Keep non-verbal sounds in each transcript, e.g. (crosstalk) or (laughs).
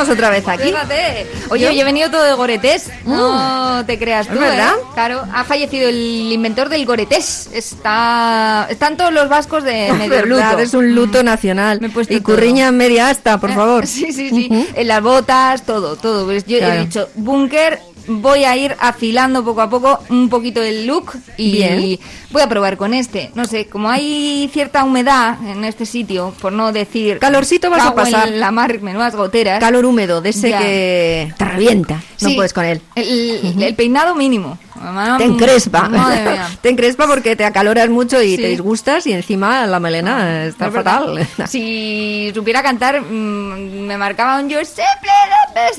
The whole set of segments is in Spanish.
Estamos otra vez aquí. Fíjate. Oye, ¿Yo? he venido todo de goretés. No te creas tú, ¿Es verdad? ¿eh? Claro, ha fallecido el inventor del goretés. Está... Están todos los vascos de medio verdad, luto. es un luto nacional. Me he puesto y curriña en media asta, por (laughs) favor. Sí, sí, sí. En las botas, todo, todo. Pues yo Claro. he dicho, búnker, voy a ir afilando poco a poco un poquito el look y Bien. voy a probar con este. No sé, como hay cierta humedad en este sitio, por no decir... Calorcito vas a en pasar. la mar, menudas goteras. Calor húmedo, de ese Ya. que te revienta. No Sí, puedes con él. El, el peinado mínimo. Mamá, Te encrespa. (laughs) te encrespa porque te acaloras mucho y Sí. te disgustas y encima la melena está Es verdad. fatal. (laughs) Si supiera cantar, mm, me marcaba un Yo simple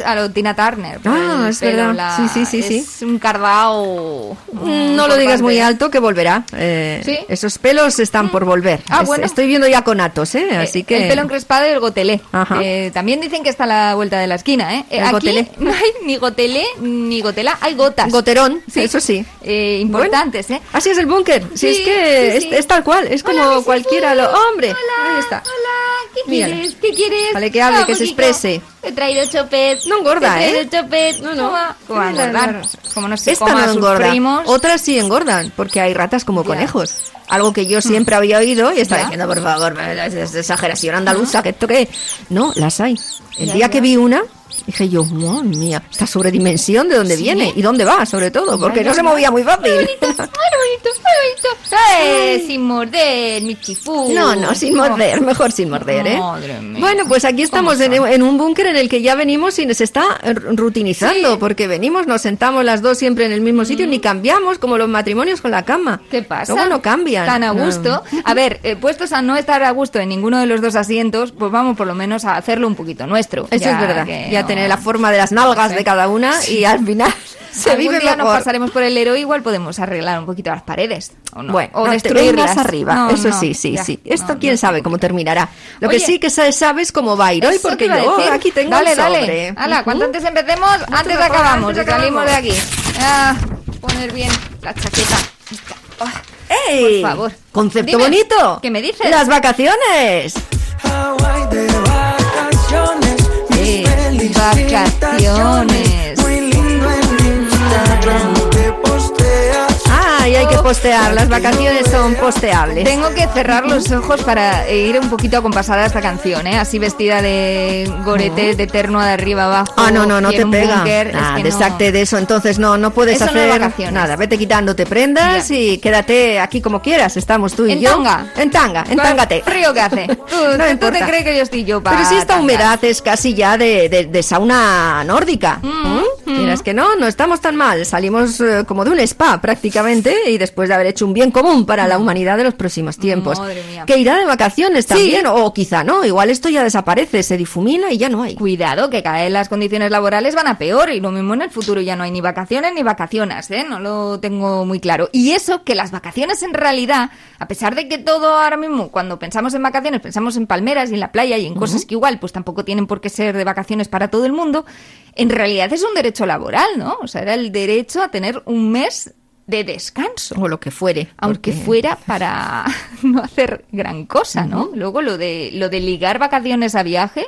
a lo Tina Turner. Ah, el es verdad. la- Sí, sí, sí, sí. Es un cardao. Mm, No lo digas muy alto que volverá. Eh, ¿Sí? Esos pelos están por volver. Ah, Es- bueno. Estoy viendo ya conatos, ¿eh? Así que... El pelo encrespado y el gotelé. Eh, también dicen que está a la vuelta de la esquina, ¿eh? Eh, El Aquí gotelé. (laughs) no hay ni gotelé ni gotela, hay gotas. Goterón, Sí. Eso sí. Eh, importantes, ¿eh? Así es el búnker. Si Sí, es que sí, es, es tal cual. Es como Hola, cualquiera. Lo... ¡Hombre! Hola, Ahí está. Hola, ¿qué quieres? ¿Qué quieres? Vale, que hable, que se exprese. He traído chopet. No engorda, Te he traído ¿eh? chopet. No, no. ¿Cómo engordar? Como no se Esta no engorda. primos. Otras sí engordan, porque hay ratas como conejos. Algo que yo siempre había oído y estaba diciendo, por favor, es, exageración andaluza, que esto que... No, las hay. El día que vi una, dije yo, madre mía, esta sobredimensión, ¿de dónde Sí. viene? ¿Y dónde va, sobre todo? Porque no se movía muy fácil. Ay, bonito, (laughs) sin morder, mi chifú. No, no, sin morder, mejor sin morder, ¿eh? Madre mía. Bueno, pues aquí estamos ¿Cómo en, un búnker en el que ya venimos y nos está rutinizando, Sí. porque venimos, nos sentamos las dos siempre en el mismo sitio, ni cambiamos como los matrimonios con la cama. ¿Qué pasa? Luego no cambian. Tan a No. gusto. A ver, eh, puestos a no estar a gusto en ninguno de los dos asientos, pues vamos por lo menos a hacerlo un poquito nuestro. Eso Ya es verdad. Ya tener la forma de las nalgas Sí. de cada una y al final (laughs) se Algún vive día nos mejor. pasaremos por el héroe, igual podemos arreglar un poquito las paredes. ¿o no? Bueno, o no destruirlas. arriba. No, Eso no, sí, sí, ya. sí. Esto No, quién no sabe cómo terminará. Lo que sí que sa- sabes cómo va a ir hoy, porque yo decir. aquí tengo dale, dale. sobre. Cuanto Ujú. antes empecemos, antes acabamos. antes salimos de aquí. Ah, poner bien la chaqueta. ¡Ey! Por favor. Concepto Dime, bonito. ¿qué me dices? Las vacaciones. Vacaciones. Muy lindo en. Ah, y hay que postear. Las vacaciones son posteables. Tengo que cerrar los ojos para ir un poquito acompasada a esta canción, ¿eh? Así vestida de goretes, de terno de arriba abajo. Ah, no, no, no te pega. Ah, no. de eso. Entonces, no, no puedes Eso hacer nada. Vete quitándote prendas Ya. y quédate aquí como quieras. Estamos tú y En yo. tanga. En tanga, en tángate. Frío que hace. (laughs) Tú, No tú te importa. crees que yo estoy yo para Pero si esta humedad es casi ya de, de- de sauna nórdica. ¿Mm? Quieras que no, no estamos tan mal. Salimos eh, como de un spa prácticamente y después de haber hecho un bien común para la humanidad de los próximos tiempos. Madre mía. Que irá de vacaciones también, o quizá no. Igual esto ya desaparece, se difumina y ya no hay. Cuidado, que cada vez las condiciones laborales van a peor y lo mismo en el futuro ya no hay ni vacaciones ni vacaciones, ¿eh? No lo tengo muy claro. Y eso, que las vacaciones en realidad, a pesar de que todo ahora mismo, cuando pensamos en vacaciones, pensamos en palmeras y en la playa y en cosas que igual pues tampoco tienen por qué ser de vacaciones para todo el mundo, en realidad es un derecho laboral, ¿no? O sea, era el derecho a tener un mes de descanso. O lo que fuere. Aunque porque- fuera para (laughs) no hacer gran cosa, ¿no? Luego lo de lo de ligar vacaciones a viaje,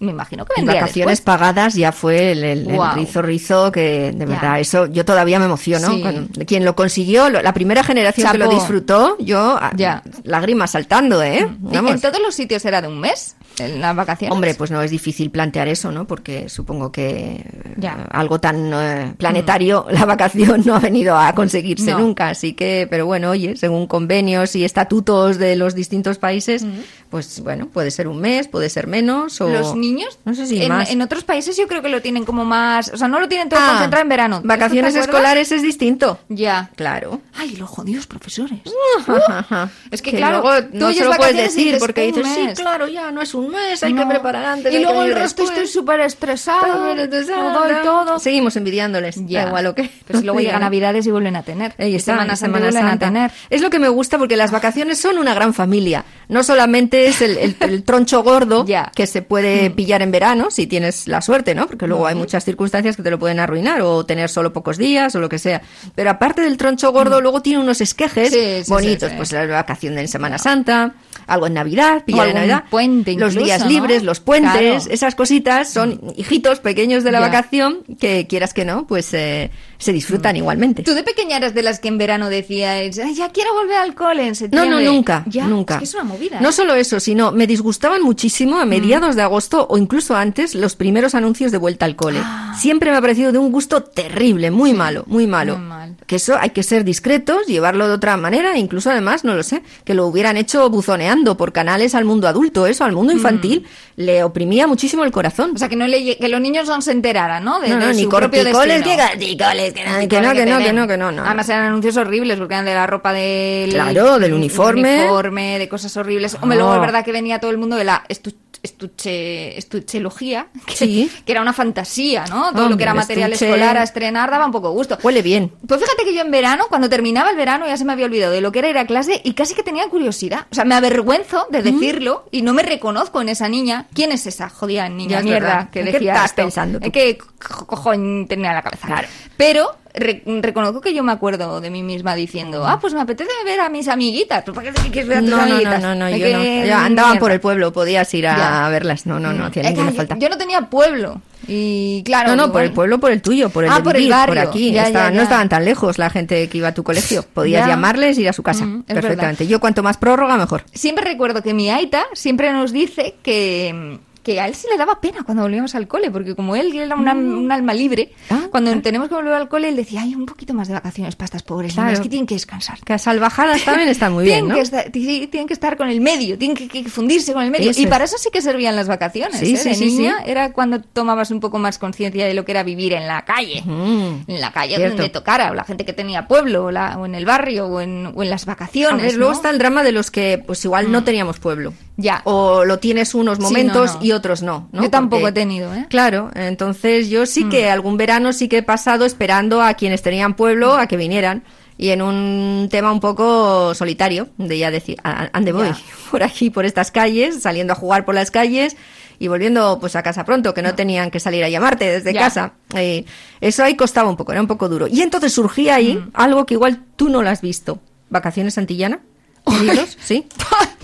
me imagino que vendría vacaciones después. pagadas ya fue el, el- el Guau. rizo rizo que de verdad Ya. eso yo todavía me emociono Sí. Quien lo consiguió lo- la primera generación que lo disfrutó yo ah, Ya. lágrimas saltando eh ¿Y Vamos. ¿En todos los sitios era de un mes? ¿En las vacaciones? Hombre, pues no es difícil plantear eso, ¿no? Porque supongo que Ya. eh, algo tan eh, planetario, la vacación no ha venido a conseguirse No. nunca. Así que, pero bueno, oye, según convenios y estatutos de los distintos países, pues bueno, puede ser un mes, puede ser menos o... Los niños, No sé si en, más. en otros países yo creo que lo tienen como más, o sea, no lo tienen todo Ah, concentrado en verano. Vacaciones escolares es distinto. Ya. Claro. Ay, los jodidos profesores. (laughs) Es que, Que claro, tú no oyes se lo puedes decir porque "Un dices, sí, mes". claro, ya no es un mes, hay No. que preparar antes. Y hay que luego el resto después. estoy súper estresado. Todo y todo. Seguimos envidiándoles, Ya. da igual lo que. Pero si luego llega digan. Navidades y vuelven a tener. Ahí Y está, Semana vuelven Santa. a tener. Es lo que me gusta porque las vacaciones son una gran familia. No solamente es el, el- el troncho gordo (laughs) Ya. Mm. que se puede pillar en verano, si tienes la suerte, ¿no? Porque luego hay muchas circunstancias que te lo pueden arruinar o tener solo pocos días o lo que sea. Pero aparte del troncho gordo, luego tiene unos esquejes Mm. Sí, sí, bonitos. sí, sí. Pues la vacación de Semana Santa, algo en Navidad, pillar en algún Navidad. puente los incluso, días ¿no? libres, los puentes, Claro. esas cositas son hijitos pequeños de la Ya. vacación que quieras que no, pues eh, se disfrutan igualmente. ¿Tú de pequeña eras de las que en verano decías, "Ay, ya quiero volver al cole en No, septiembre? no, nunca, Ya, nunca. Es que es una movida. No ¿eh? solo eso, sino me disgustaban muchísimo a mediados de agosto o incluso antes los primeros anuncios de vuelta al cole. Siempre me ha parecido de un gusto terrible, muy malo, muy malo. muy mal. Que eso hay que ser discretos, llevarlo de otra manera, incluso además, no lo sé, que lo hubieran hecho buzoneando por canales al mundo adulto, eso, al mundo infantil, le oprimía muchísimo el corazón. O sea, que, no le, que los niños no se enteraran, ¿no? De, no, no, de ni su propio corticoles, que corticoles, que no, que no, que no, que no, que no, no. Además eran anuncios horribles porque eran de la ropa del... Claro, del uniforme. uniforme, de cosas horribles. Hombre, luego Oh. es verdad que venía todo el mundo de la estu- estuche, estuchelogía, (laughs) que, Sí. que era una fantasía, ¿no? Todo lo que era material estuche. escolar a estrenar daba un poco gusto. Huele bien. Pues fíjate que yo en verano, cuando terminaba el verano, ya se me había olvidado de lo que era ir a clase y casi que tenía curiosidad. O sea, me avergüenzo de decirlo y no me reconozco en esa niña. ¿Quién es esa jodida niña Ya mierda que ¿En qué decía estás esto? pensando? ¿En qué co- cojón tenía en la cabeza? Claro. Pero re- reconozco que yo me acuerdo de mí misma diciendo, ah, pues me apetece ver a mis amiguitas. ¿Tú para qué quieres ver a tus No, amiguitas? no, no, ¿De yo qué no. Andaban por el pueblo, podías ir a verlas. No, no, no, hacía ninguna yo- falta. Yo no tenía pueblo. Y claro. No, no, digo, por el pueblo, por el tuyo, por el Ah, de por el vivir, por barrio. aquí. Ya, Estaban- ya. No estaban tan lejos la gente que iba a tu colegio. Podías llamarles, ir a su casa. Mm, perfectamente. Yo cuanto más prórroga, mejor. Siempre recuerdo que mi Aita siempre nos dice que, que a él sí le daba pena cuando volvíamos al cole, porque como él era una- un alma libre, Ah, cuando ah. tenemos que volver al cole, él decía, hay un poquito más de vacaciones para estas pobres Claro. niñas que tienen que descansar. Que a salvajadas también están muy bien, ¿no? que estar, ti- tienen que estar con el medio, tienen que, que fundirse con el medio. Eso y es. para eso sí que servían las vacaciones. Sí, ¿eh? sí, de sí, niña era cuando tomabas un poco más conciencia de lo que era vivir en la calle. Mm. En la calle Cierto. donde tocara, o la gente que tenía pueblo, o, la- o en el barrio, o en, o en las A vacaciones. luego está el drama de los que, pues igual no teníamos pueblo. Ya. O lo tienes unos Sí, no, momentos no. y otros no. ¿no? Yo tampoco Porque- he tenido, ¿eh? Claro, entonces yo sí que algún verano sí que he pasado esperando a quienes tenían pueblo a que vinieran. Y en un tema un poco solitario, de ya decir, ¿a, a dónde voy? (laughs) Por aquí, por estas calles, saliendo a jugar por las calles y volviendo pues a casa pronto, que no tenían que salir a llamarte desde Ya. casa. Eh, eso ahí costaba un poco, era un poco duro. Y entonces surgía ahí Mm. algo que igual tú no lo has visto. ¿Vacaciones Santillana? (laughs) ¿Libros? ¿Sí? (laughs)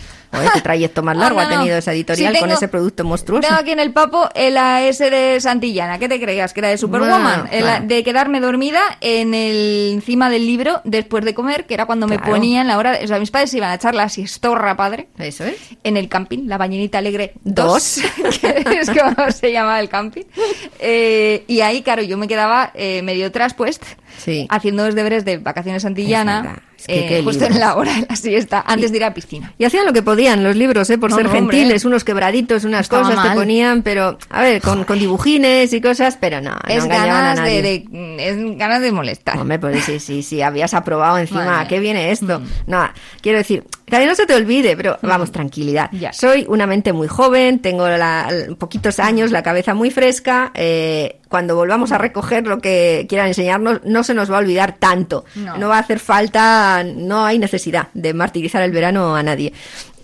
Qué trayecto más largo Ah, no, ha tenido esa editorial Sí, con tengo- ese producto monstruoso. Tengo aquí en el papo el AS de Santillana. ¿Qué te creías? ¿Que era de Superwoman? Bueno, claro. de quedarme dormida en el encima del libro después de comer, que era cuando me Claro. ponían la hora... o sea, mis padres se iban a echar la siestorra, padre. Eso es. En el camping, la bañerita alegre Dos. 2, (laughs) que es como se llamaba el camping. Eh, y ahí, claro, yo me quedaba eh, medio traspuesta Sí. haciendo los deberes de vacaciones Es Santillana. Es que eh, justo en la hora de la siesta, antes de ir a la piscina. Y hacían lo que podían los libros, ¿eh? por No, ser no, hombre. gentiles, unos quebraditos, unas Estaba cosas te mal. ponían, pero, a ver, con, con dibujines y cosas, pero no, no es a ganas nadie. de, de- es ganas de molestar. Hombre, pues sí, sí, sí, habías aprobado encima, Madre ¿a qué viene esto? Mm. No, quiero decir, que no se te olvide, pero vamos, tranquilidad. Ya. Soy una mente muy joven, tengo la, poquitos años, la cabeza muy fresca, eh, cuando volvamos a recoger lo que quieran enseñarnos, no se nos va a olvidar tanto. No. no va a hacer falta, no hay necesidad de martirizar el verano a nadie.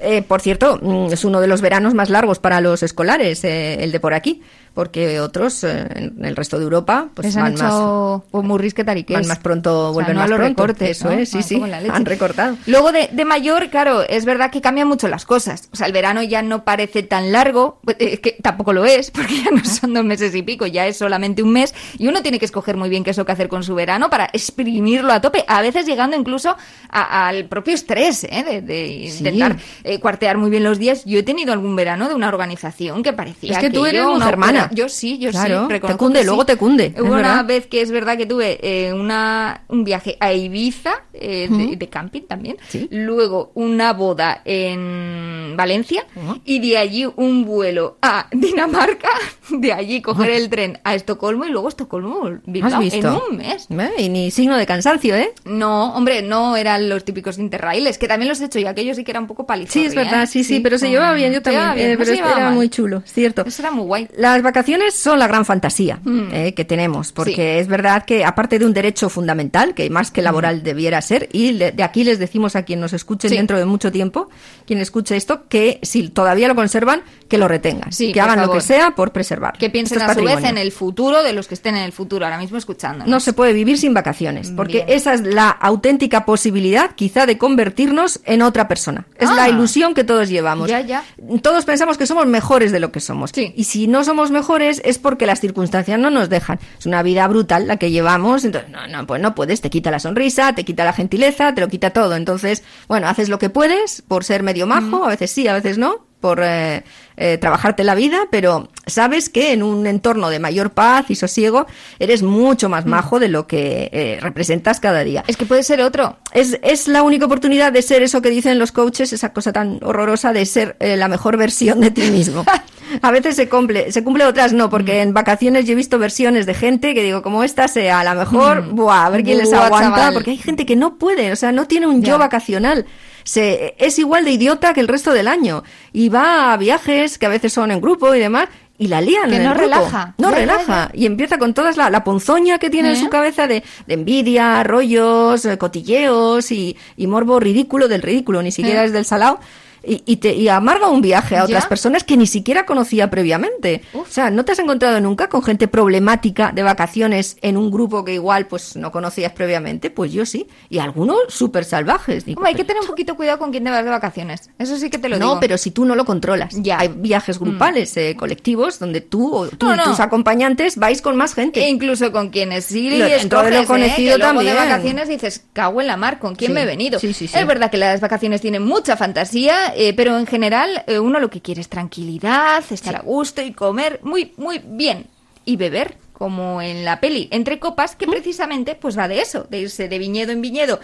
Eh, por cierto, mm, es uno de los veranos más largos para los escolares, eh, el de por aquí, porque otros eh, en el resto de Europa pues Les van han más hecho murris que van más pronto, O sea, vuelven no a más los pronto. recortes, Eso ¿no? es, sí, Ah, sí, han recortado. Luego de, de mayor, claro, es verdad que cambian mucho las cosas. O sea, el verano ya no parece tan largo, pues, es que tampoco lo es, (laughs) porque ya no son dos meses y pico, ya es solamente un mes. Y uno tiene que escoger muy bien qué es lo que hacer con su verano para exprimirlo a tope, a veces llegando incluso a- al propio estrés, ¿eh? de, de Sí. intentar eh, cuartear muy bien los días. Yo he tenido algún verano de una organización que parecía Es que tú aquello eres una mujermana. Yo sí, yo Claro, sí. te cunde, luego sí. te cunde, Hubo una verdad. vez que es verdad que tuve eh, una, un viaje a Ibiza, eh, de, de camping también. Sí. Luego una boda en Valencia. Y de allí un vuelo a (laughs) Dinamarca. De allí coger el tren a Estocolmo y luego Estocolmo, ¿Has visto? en un mes. ¿Eh? Y ni signo de cansancio, ¿eh? No, hombre, no eran los típicos interraíles, que también los he hecho y aquello sí que era un poco palizorri, Sí, es verdad, ¿eh? sí, sí, pero se llevaba bien, yo también, bien, eh, no pero era muy chulo, cierto. Eso era muy guay. Las vacaciones son la gran fantasía Mm. eh, que tenemos, porque Sí. es verdad que aparte de un derecho fundamental, que más que laboral debiera ser, y de aquí les decimos a quien nos escuchen Sí. dentro de mucho tiempo, quien escuche esto, que si todavía lo conservan, que lo retengan, Sí, que hagan lo que sea por preservarlo. Que piensen es a su vez en el futuro de los que estén en el futuro, ahora mismo escuchándonos. No se puede vivir sin vacaciones, porque Bien. esa es la auténtica posibilidad quizá de convertirnos en otra persona. Es Ah. la ilusión que todos llevamos. Ya, ya. Todos pensamos que somos mejores de lo que somos. Y si no somos mejores es porque las circunstancias no nos dejan. Es una vida brutal la que llevamos, entonces no, no, pues no puedes, te quita la sonrisa, te quita la gentileza, te lo quita todo. Entonces, bueno, haces lo que puedes por ser medio majo, a veces sí, a veces no, por eh, eh, trabajarte la vida, pero sabes que en un entorno de mayor paz y sosiego eres mucho más majo de lo que eh, representas cada día. Es que puede ser otro. Es, es la única oportunidad de ser eso que dicen los coaches, esa cosa tan horrorosa de ser la mejor versión de ti mismo. (laughs) (laughs) A veces se cumple, se cumple, otras no, porque Mm. en vacaciones yo he visto versiones de gente que digo, como esta sea, a la mejor, buah, a ver quién les Mm. Aguanta, chaval. porque hay gente que no puede, o sea, no tiene un Ya. yo vacacional. Se, es igual de idiota que el resto del año. Y va a viajes que a veces son en grupo y demás. Y la lían. Que en el no grupo. relaja. No Ya, ya, relaja. Y empieza con toda la, la ponzoña que tiene en ¿Eh? su cabeza de, de envidia, rollos, eh, cotilleos y, y morbo ridículo del ridículo, ni siquiera ¿Eh? es del salao. Y, y te, y amarga un viaje a otras ¿Ya? personas que ni siquiera conocía previamente. Uf. O sea, ¿no te has encontrado nunca con gente problemática de vacaciones en un grupo que igual pues no conocías previamente? Pues yo sí. Y algunos súper salvajes. Digo, Hombre, hay que tener un poquito cuidado con quién te vas de vacaciones. Eso sí que te lo no, digo. pero si tú no lo controlas. Ya. Mm. Hay viajes grupales, eh, colectivos, donde tú, o tú No, y no. tus acompañantes vais con más gente. E incluso con quienes sí Lo- dentro de lo escoges, ¿eh? conocido que también. de vacaciones dices, cago en la mar, ¿con quién Sí. me he venido? Sí, sí, sí. Es verdad que las vacaciones tienen mucha fantasía, eh, pero en general eh, uno lo que quiere es tranquilidad, estar a gusto y comer muy, muy bien. Y beber, como en la peli, entre copas, que precisamente pues va de eso, de irse de viñedo en viñedo,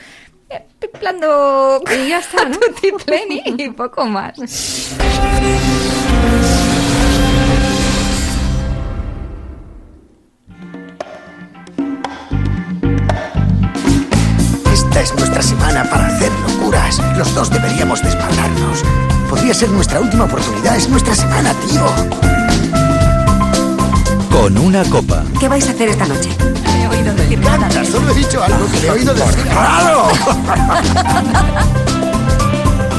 eh, pimplando Y ya (laughs) está, ¿no? tutti pleni y poco más. Esta es nuestra semana para hacer locuras. Los dos deberíamos desmadrarnos. Podría ser nuestra última oportunidad. Es nuestra semana, tío. Con una copa. ¿Qué vais a hacer esta noche? Canta, solo he dicho algo que le he oído decir. ¡Claro! (laughs)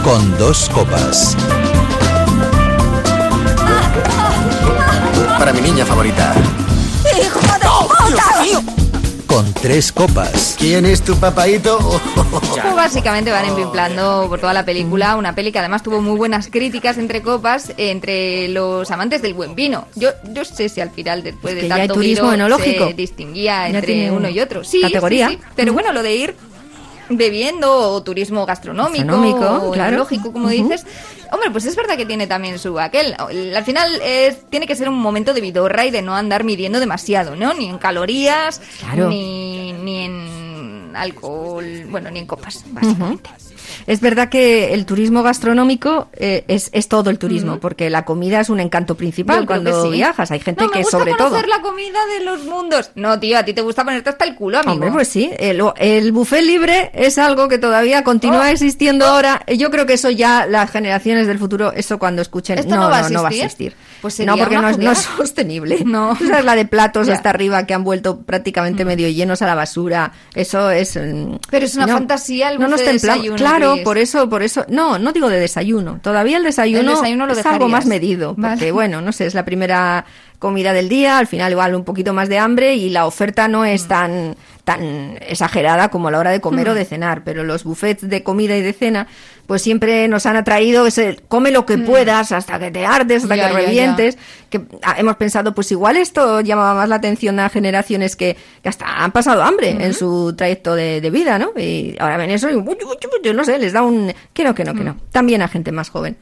Con dos copas. Para mi niña favorita. ¡Hijo de puta! Con tres copas. ¿Quién es tu papaito? Pues (laughs) básicamente van empimplando por toda la película, una peli que además tuvo muy buenas críticas entre copas, entre los amantes del buen vino. Yo, yo sé si al final, después de que ya hay tanto turismo vino, enológico. se distinguía entre uno y otro. Sí, categoría. sí, sí. Pero bueno, lo de ir bebiendo o turismo gastronómico Gastronómico, o claro. como dices. Hombre, pues es verdad que tiene también su aquel. Al final es, tiene que ser un momento de vidorra y de no andar midiendo demasiado, ¿no? Ni en calorías, Claro. ni, ni en alcohol, bueno, ni en copas, básicamente. Es verdad que el turismo gastronómico eh, es, es todo el turismo, porque la comida es un encanto principal Yo cuando sí. viajas. Hay gente No, me que gusta sobre todo. conocer la comida de los mundos. No, tío, a ti te gusta ponerte hasta el culo, amigo. Hombre, pues sí, el, el buffet libre es algo que todavía continúa Oh. existiendo ahora. Yo creo que eso ya las generaciones del futuro, eso cuando escuchen, ¿Esto no, no va a no, no va a existir? Pues no, porque no es, no es sostenible. (laughs) No. Esa es la de platos Ya. Mm. hasta arriba que han vuelto prácticamente medio llenos a la basura. Eso es. mm, Pero es una no, fantasía el no nos de desayuno, Claro, por eso, por eso. No, no digo de desayuno. Todavía el desayuno, El desayuno lo es algo más medido. Porque, Vale. bueno, no sé, es la primera comida del día, al final igual un poquito más de hambre y la oferta no es tan tan exagerada como a la hora de comer o de cenar, pero los buffets de comida y de cena pues siempre nos han atraído ese come lo que puedas hasta que te ardes, hasta Ya, que ya, ya. revientes, que ah, hemos pensado pues igual esto llamaba más la atención a generaciones que, que hasta han pasado hambre en su trayecto de, de vida, ¿no? Y ahora ven eso y yo no sé, les da un que no, que no, que no. También a gente más joven.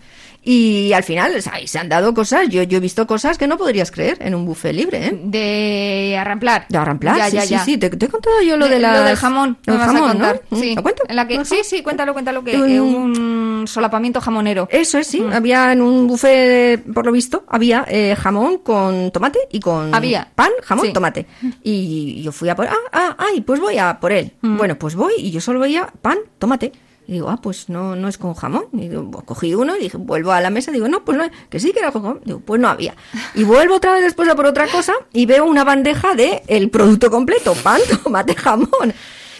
Y al final, o sea, ahí se han dado cosas, yo, yo he visto cosas que no podrías creer en un buffet libre, ¿eh? De arramplar. De arramplar, Ya, sí, ya, sí, ya. sí, te, te he contado yo lo De- de la... del jamón, Lo del jamón. ¿no? Sí. ¿Lo cuento? En la que, ¿Lo sí, sí, cuéntalo, cuéntalo, que Un- eh, un solapamiento jamonero. Eso es, sí. Mm. Había en un buffet, por lo visto, había eh, jamón con tomate y con Había. pan, jamón, Sí. tomate. Y yo fui a por... Ah, ah, ay, pues voy a por él. Mm. Bueno, pues voy y yo solo veía pan, tomate. Y digo, ah, pues no, no es con jamón. Y digo, pues cogí uno y dije, vuelvo a la mesa. Digo, no, pues no, que sí que era con jamón. Digo, pues no había. Y vuelvo otra vez después a por otra cosa y veo una bandeja de el producto completo, pan, (laughs) tomate, jamón.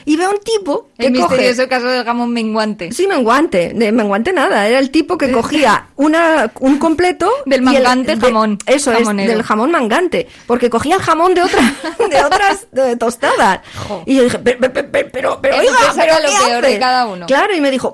Y veo un tipo que El coge... misterioso caso del jamón menguante. Sí, menguante, de menguante nada, era el tipo que (laughs) cogía una, un completo (laughs) Del y el- mangante de- jamón, Eso jamonero. es, del jamón mangante, porque cogía el jamón de otra, (laughs) de otras de tostadas. Jo. Y yo dije, pero, pero, pero, pero, oiga, ¿pero lo qué peor hace? de cada uno. Claro, y me dijo,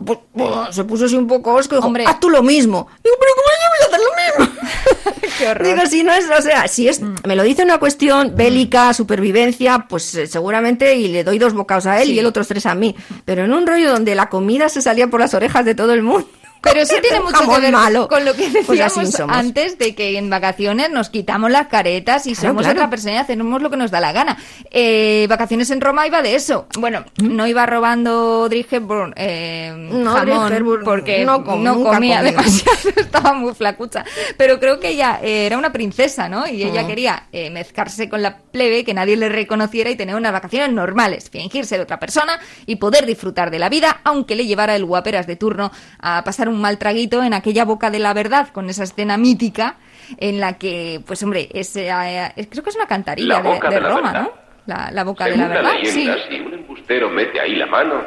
se puso así un poco osco y dijo, Hombre. haz tú lo mismo. Digo, pero ¿cómo yo voy a hacer lo mismo? (laughs) Qué horror. Digo, si no es, o sea, si es, me lo dice una cuestión bélica, supervivencia, pues eh, seguramente y le doy dos bocados a él Sí. y el otros tres a mí. Pero en un rollo donde la comida se salía por las orejas de todo el mundo. Pero sí tiene mucho que ver malo. con lo que Pues decíamos antes de que en vacaciones nos quitamos las caretas y somos claro. otra persona y hacemos lo que nos da la gana. Eh, vacaciones en Roma iba de eso. Bueno, no iba robando Hepburn eh, No, jamón porque no com- comía comió. demasiado, (laughs) estaba muy flacucha. Pero creo que ella eh, era una princesa, ¿no? Y Mm. ella quería eh, mezclarse con la plebe, que nadie le reconociera y tener unas vacaciones normales, fingir ser otra persona y poder disfrutar de la vida, aunque le llevara el guaperas de turno a pasar un mal traguito en aquella boca de la verdad, con esa escena mítica en la que, pues hombre, es, eh, eh, creo que es una cantarilla La de, boca de de la Roma, verdad. ¿no? La, la boca de Según la verdad, la leyenda, sí. si un embustero mete ahí la mano,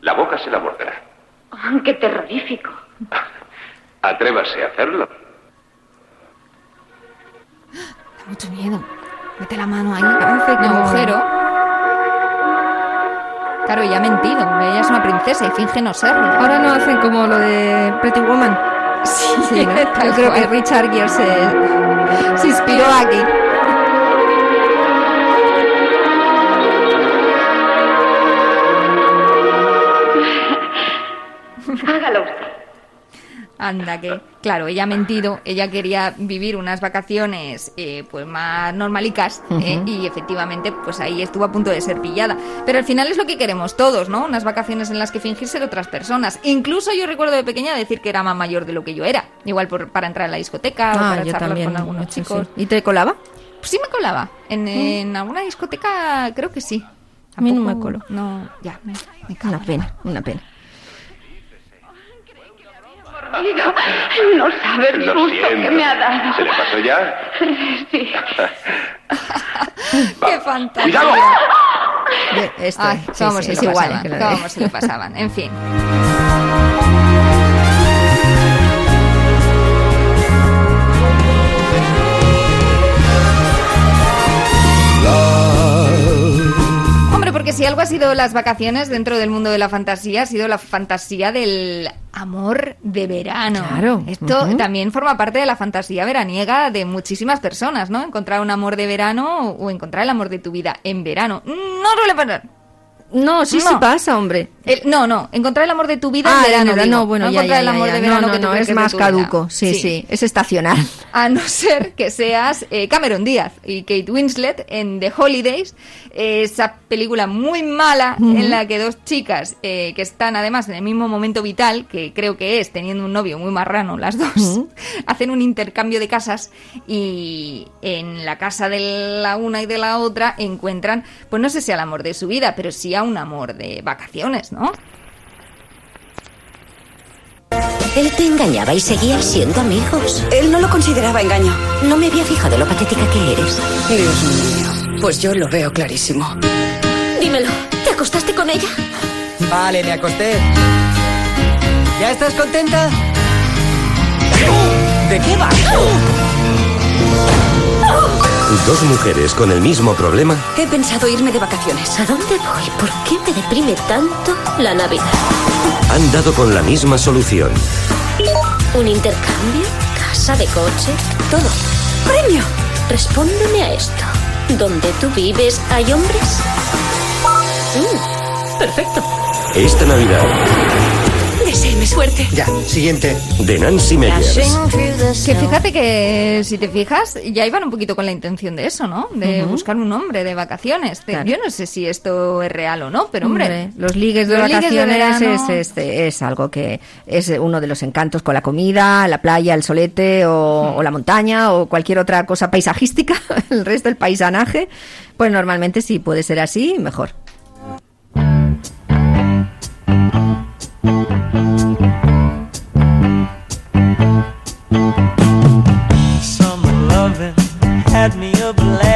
la boca se la morderá. ¡Qué terrorífico! (laughs) Atrévase a hacerlo. Da mucho miedo. Mete la mano ahí, hace un agujero. Claro, ella ha mentido. Ella es una princesa y finge no serlo. Ahora no hacen como lo de Pretty Woman. Sí, ¿no? (laughs) tal Yo creo que Richard Gere se, se inspiró aquí. Anda, que claro, ella ha mentido, ella quería vivir unas vacaciones eh, pues más normalicas eh, y efectivamente pues ahí estuvo a punto de ser pillada. Pero al final es lo que queremos todos, ¿no? Unas vacaciones en las que fingir ser otras personas. Incluso yo recuerdo de pequeña decir que era más mayor de lo que yo era. Igual por, para entrar a la discoteca o Ah, para yo charlar también. con algunos sí, chicos. sí. ¿Y te colaba? Pues sí me colaba. En, en alguna discoteca creo que sí. A mí no me coló. No, ya, me, me cago Una en pena, una pena. No sabe el siento. que me ha dado. ¿Se le pasó ya? Sí. (laughs) ¡Qué fantasía! ¡Cuidado! Esto, Ay, sí, cómo sí, se es lo igual. pasaban, que lo de- cómo se lo pasaban. En fin. Porque si algo ha sido las vacaciones dentro del mundo de la fantasía, ha sido la fantasía del amor de verano. Claro. Esto también forma parte de la fantasía veraniega de muchísimas personas, ¿no? Encontrar un amor de verano o encontrar el amor de tu vida en verano. No suele pasar. No, sí, No. sí pasa, hombre. El- no, no, encontrar el amor de tu vida Ah, en verano. verano, digo. bueno, no ya, encontrar ya, el amor de verano no, que no, tú no, es más caduco. Sí, sí, es estacional. (laughs) A no ser que seas eh, Cameron Díaz y Kate Winslet en The Holidays, eh, esa película muy mala en la que dos chicas eh, que están además en el mismo momento vital, que creo que es teniendo un novio muy marrano las dos, (laughs) hacen un intercambio de casas y en la casa de la una y de la otra encuentran, pues no sé si al amor de su vida, pero sí a un amor de vacaciones, ¿no? Él te engañaba y seguíais siendo amigos. Él no lo consideraba engaño. No me había fijado lo patética que eres. Dios mío. Pues yo lo veo clarísimo. Dímelo, ¿te acostaste con ella? Vale, me acosté. ¿Ya estás contenta? ¿De qué vas? Dos mujeres con el mismo problema He pensado irme de vacaciones. ¿A dónde voy? ¿Por qué me deprime tanto la Navidad? han dado con la misma solución. ¿Un intercambio? ¿Casa de coche? Todo. ¡Premio! Respóndeme a esto. ¿Dónde tú vives hay hombres? Mm, perfecto. Esta Navidad, suerte. Ya, siguiente. de Nancy Meyers. Que fíjate que si te fijas, ya iban un poquito con la intención de eso, ¿no? De Ujú. buscar un hombre de vacaciones. Claro. Yo no sé si esto es real o no, pero hombre, Hombre, los ligues de los ligues de vacaciones es, este, es algo que es uno de los encantos con la comida, la playa, el solete o, o la montaña o cualquier otra cosa paisajística, (laughs) el resto del paisanaje, pues normalmente sí puede ser así, mejor. Had me a blast.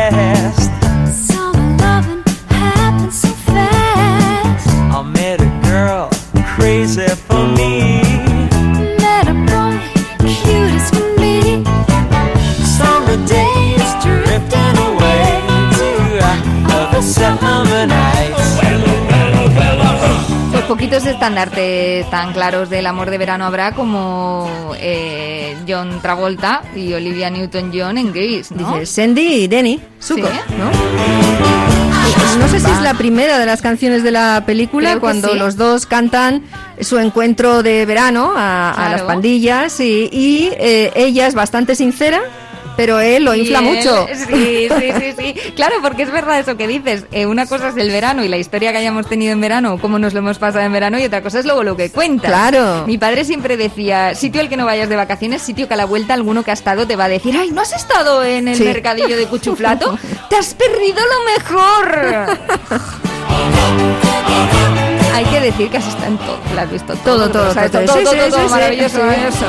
Poquitos estandartes tan claros del amor de verano habrá como eh, John Travolta y Olivia Newton-John en Grease, ¿no? Dice Sandy y Denny, Zuko, Sí. ¿no? No sé si es la primera de las canciones de la película cuando sí. los dos cantan su encuentro de verano a, las pandillas y, y, eh, ella es bastante sincera, pero él lo infla él- mucho. (laughs) Sí, sí, sí, sí. Claro, porque es verdad eso que dices. Eh, una cosa es el verano y la historia que hayamos tenido en verano, cómo nos lo hemos pasado en verano, y otra cosa es luego lo que cuentas. Claro. Mi padre siempre decía, sitio al que no vayas de vacaciones, sitio que a la vuelta alguno que ha estado te va a decir, ay, ¿no has estado en el Sí. mercadillo de Cuchuflato? (laughs) ¡Te has perdido lo mejor! Hay que decir que has estado en todo, lo has visto todo, Todo, todo, todo, todo, todo, sí, todo, sí, sí, maravilloso, maravilloso.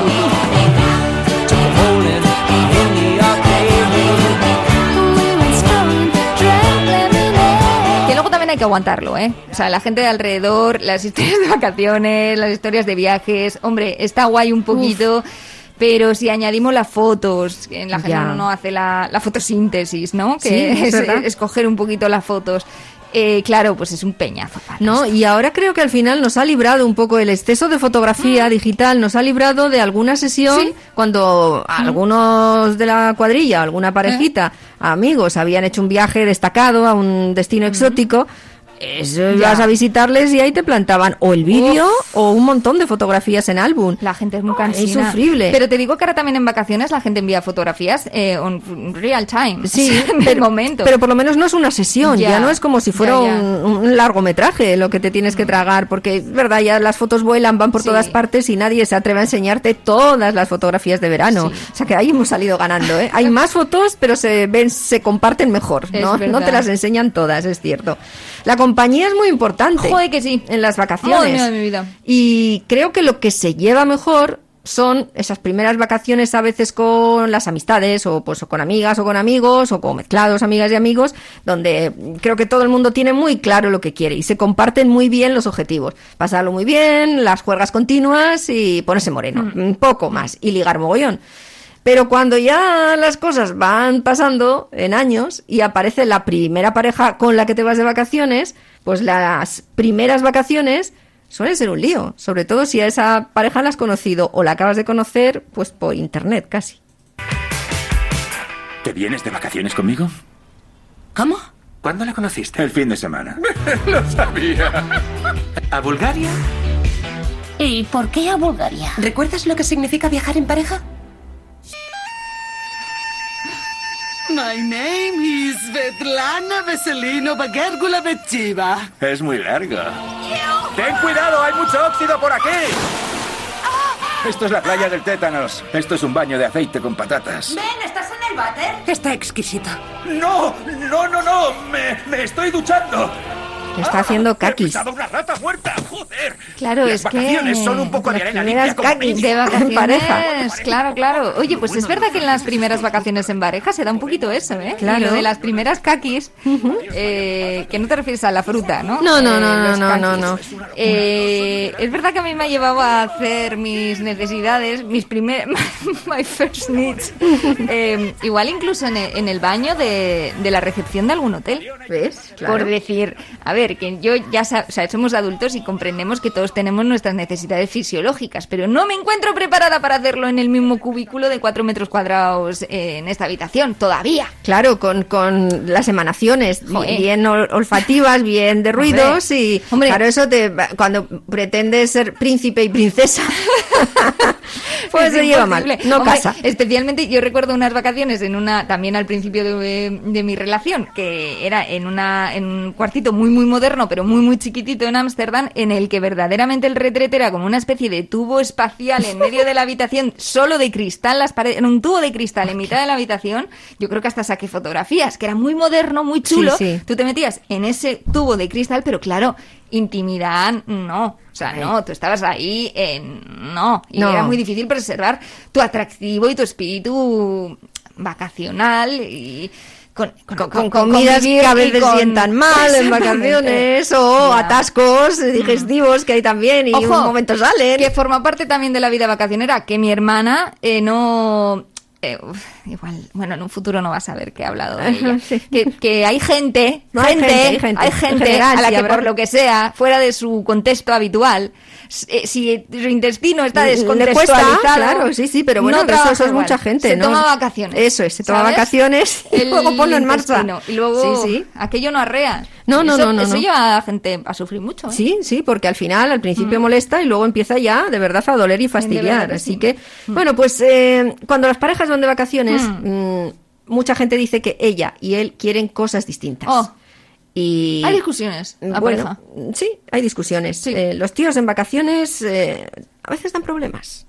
Luego también hay que aguantarlo, ¿eh? O sea, la gente de alrededor, las historias de vacaciones, las historias de viajes, hombre, está guay un poquito. Pero si añadimos las fotos, en la gente uno hace la, la fotosíntesis, ¿no? Sí, Que es escoger un poquito las fotos. Eh, claro, pues es un peñazo. No, y ahora creo que al final nos ha librado un poco el exceso de fotografía digital, nos ha librado de alguna sesión Sí. cuando algunos de la cuadrilla, alguna parejita, amigos, habían hecho un viaje destacado a un destino exótico. Eso ibas a visitarles y ahí te plantaban o el vídeo o un montón de fotografías en álbum. La gente es muy cansina. Es sufrible. Pero te digo que ahora también en vacaciones la gente envía fotografías eh, on real time. Sí, o (laughs) sea, en el momento. pero por lo menos no es una sesión, ya, Ya, no es como si fuera ya, ya. Un, un largometraje lo que te tienes que tragar, porque es verdad, ya las fotos vuelan, van por Sí. todas partes y nadie se atreve a enseñarte todas las fotografías de verano. Sí. O sea que ahí hemos salido ganando, ¿eh? Hay más fotos, pero se ven, se comparten mejor, ¿no? Te las enseñan todas, es cierto. La compañía es muy importante. Joder, que sí. En las vacaciones. Mi vida. Y creo que lo que se lleva mejor son esas primeras vacaciones a veces con las amistades o pues o con amigas o con amigos o con mezclados amigas y amigos donde creo que todo el mundo tiene muy claro lo que quiere y se comparten muy bien los objetivos pasarlo muy bien las juergas continuas y ponerse moreno un poco más y ligar mogollón pero cuando ya las cosas van pasando en años y aparece la primera pareja con la que te vas de vacaciones, pues las primeras vacaciones suelen ser un lío, sobre todo si a esa pareja la has conocido o la acabas de conocer pues por internet casi. ¿Te vienes de vacaciones conmigo? ¿Cómo? ¿Cuándo la conociste? El fin de semana. (laughs) Lo sabía. ¿A Bulgaria? ¿Y por qué a Bulgaria? ¿Recuerdas lo que significa viajar en pareja? My name is Svetlana Veselino Bagergula Bechiva. Es muy largo. ¡Ten cuidado! ¡Hay mucho óxido por aquí! Esto es la playa del tétanos. Esto es un baño de aceite con patatas. Ven, ¿estás en el váter? Está exquisito. ¡No! ¡No, no, no! ¡Me, me estoy duchando! Está haciendo ¡Qué caquis. pesado, una rata muerta! ¡Joder! Claro, Las es que... son un poco de las arena primeras limpia como caquis mínimo. de vacaciones, En pareja. claro, claro. Oye, pues es verdad que en las primeras vacaciones en pareja se da un poquito eso, ¿eh? Claro. Y lo de las primeras caquis, eh, que no te refieres a la fruta, ¿no? No, no, Eh, no, no, los no, no, no. Eh, es verdad que a mí me ha llevado a hacer mis necesidades, mis primeros, (laughs) my first needs, eh, igual incluso en el, en el baño de, de la recepción de algún hotel. ¿Ves? Claro. Por decir, a ver, que yo ya o sea, somos adultos y comprendemos que todos tenemos nuestras necesidades fisiológicas, pero no me encuentro preparada para hacerlo en el mismo cubículo de cuatro metros cuadrados eh, en esta habitación, todavía. Claro, con, con las emanaciones Joder. bien ol- olfativas, bien de ruidos Hombre. y Hombre. claro, eso te cuando pretendes ser príncipe y princesa (laughs) pues Es se lleva mal, no Hombre, casa. Especialmente yo recuerdo unas vacaciones en una también al principio de, de mi relación que era en una en un cuartito muy muy moderno pero muy muy chiquitito en Ámsterdam en el que verdaderamente el retrete era como una especie de tubo espacial en medio de la habitación (laughs) solo de cristal las paredes era un tubo de cristal en mitad de la habitación. Yo creo que hasta saqué fotografías que era muy moderno muy chulo. Sí, sí. tú te metías en ese tubo de cristal pero claro intimidad no. O sea no tú estabas ahí en no. Y No. era muy difícil preservar tu atractivo y tu espíritu vacacional y con, con, Con, comidas que a veces sientan mal en vacaciones o (laughs) Ya. atascos digestivos que hay también y Ojo, un momento salen. que forma parte también de la vida vacacionera que mi hermana eh, no eh, uf, igual bueno en un futuro no vas a ver que he hablado de ella (laughs) Sí. que, que hay gente No, hay gente, gente, hay gente. hay En gente a la que habrá- por lo que sea fuera de su contexto habitual si su intestino está cuesta, descontextualizado claro, sí, sí, pero bueno, no pero eso, es igual. mucha gente, se ¿no? toma vacaciones Eso es, se toma ¿sabes? vacaciones y El luego ponlo en marcha. y luego Sí, sí. aquello no arrea No, no, Eso- no, no, eso no. lleva a la gente a sufrir mucho ¿eh? Sí, sí, porque al final, al Mm. principio molesta y luego empieza ya de verdad a doler y fastidiar. verdad Así sí. que, Mm. bueno, pues eh, cuando las parejas van de vacaciones, mm, mucha gente dice que ella y él quieren cosas distintas. Oh. Y hay discusiones la bueno, pareja sí, hay discusiones. Eh, los tíos en vacaciones eh, a veces dan problemas.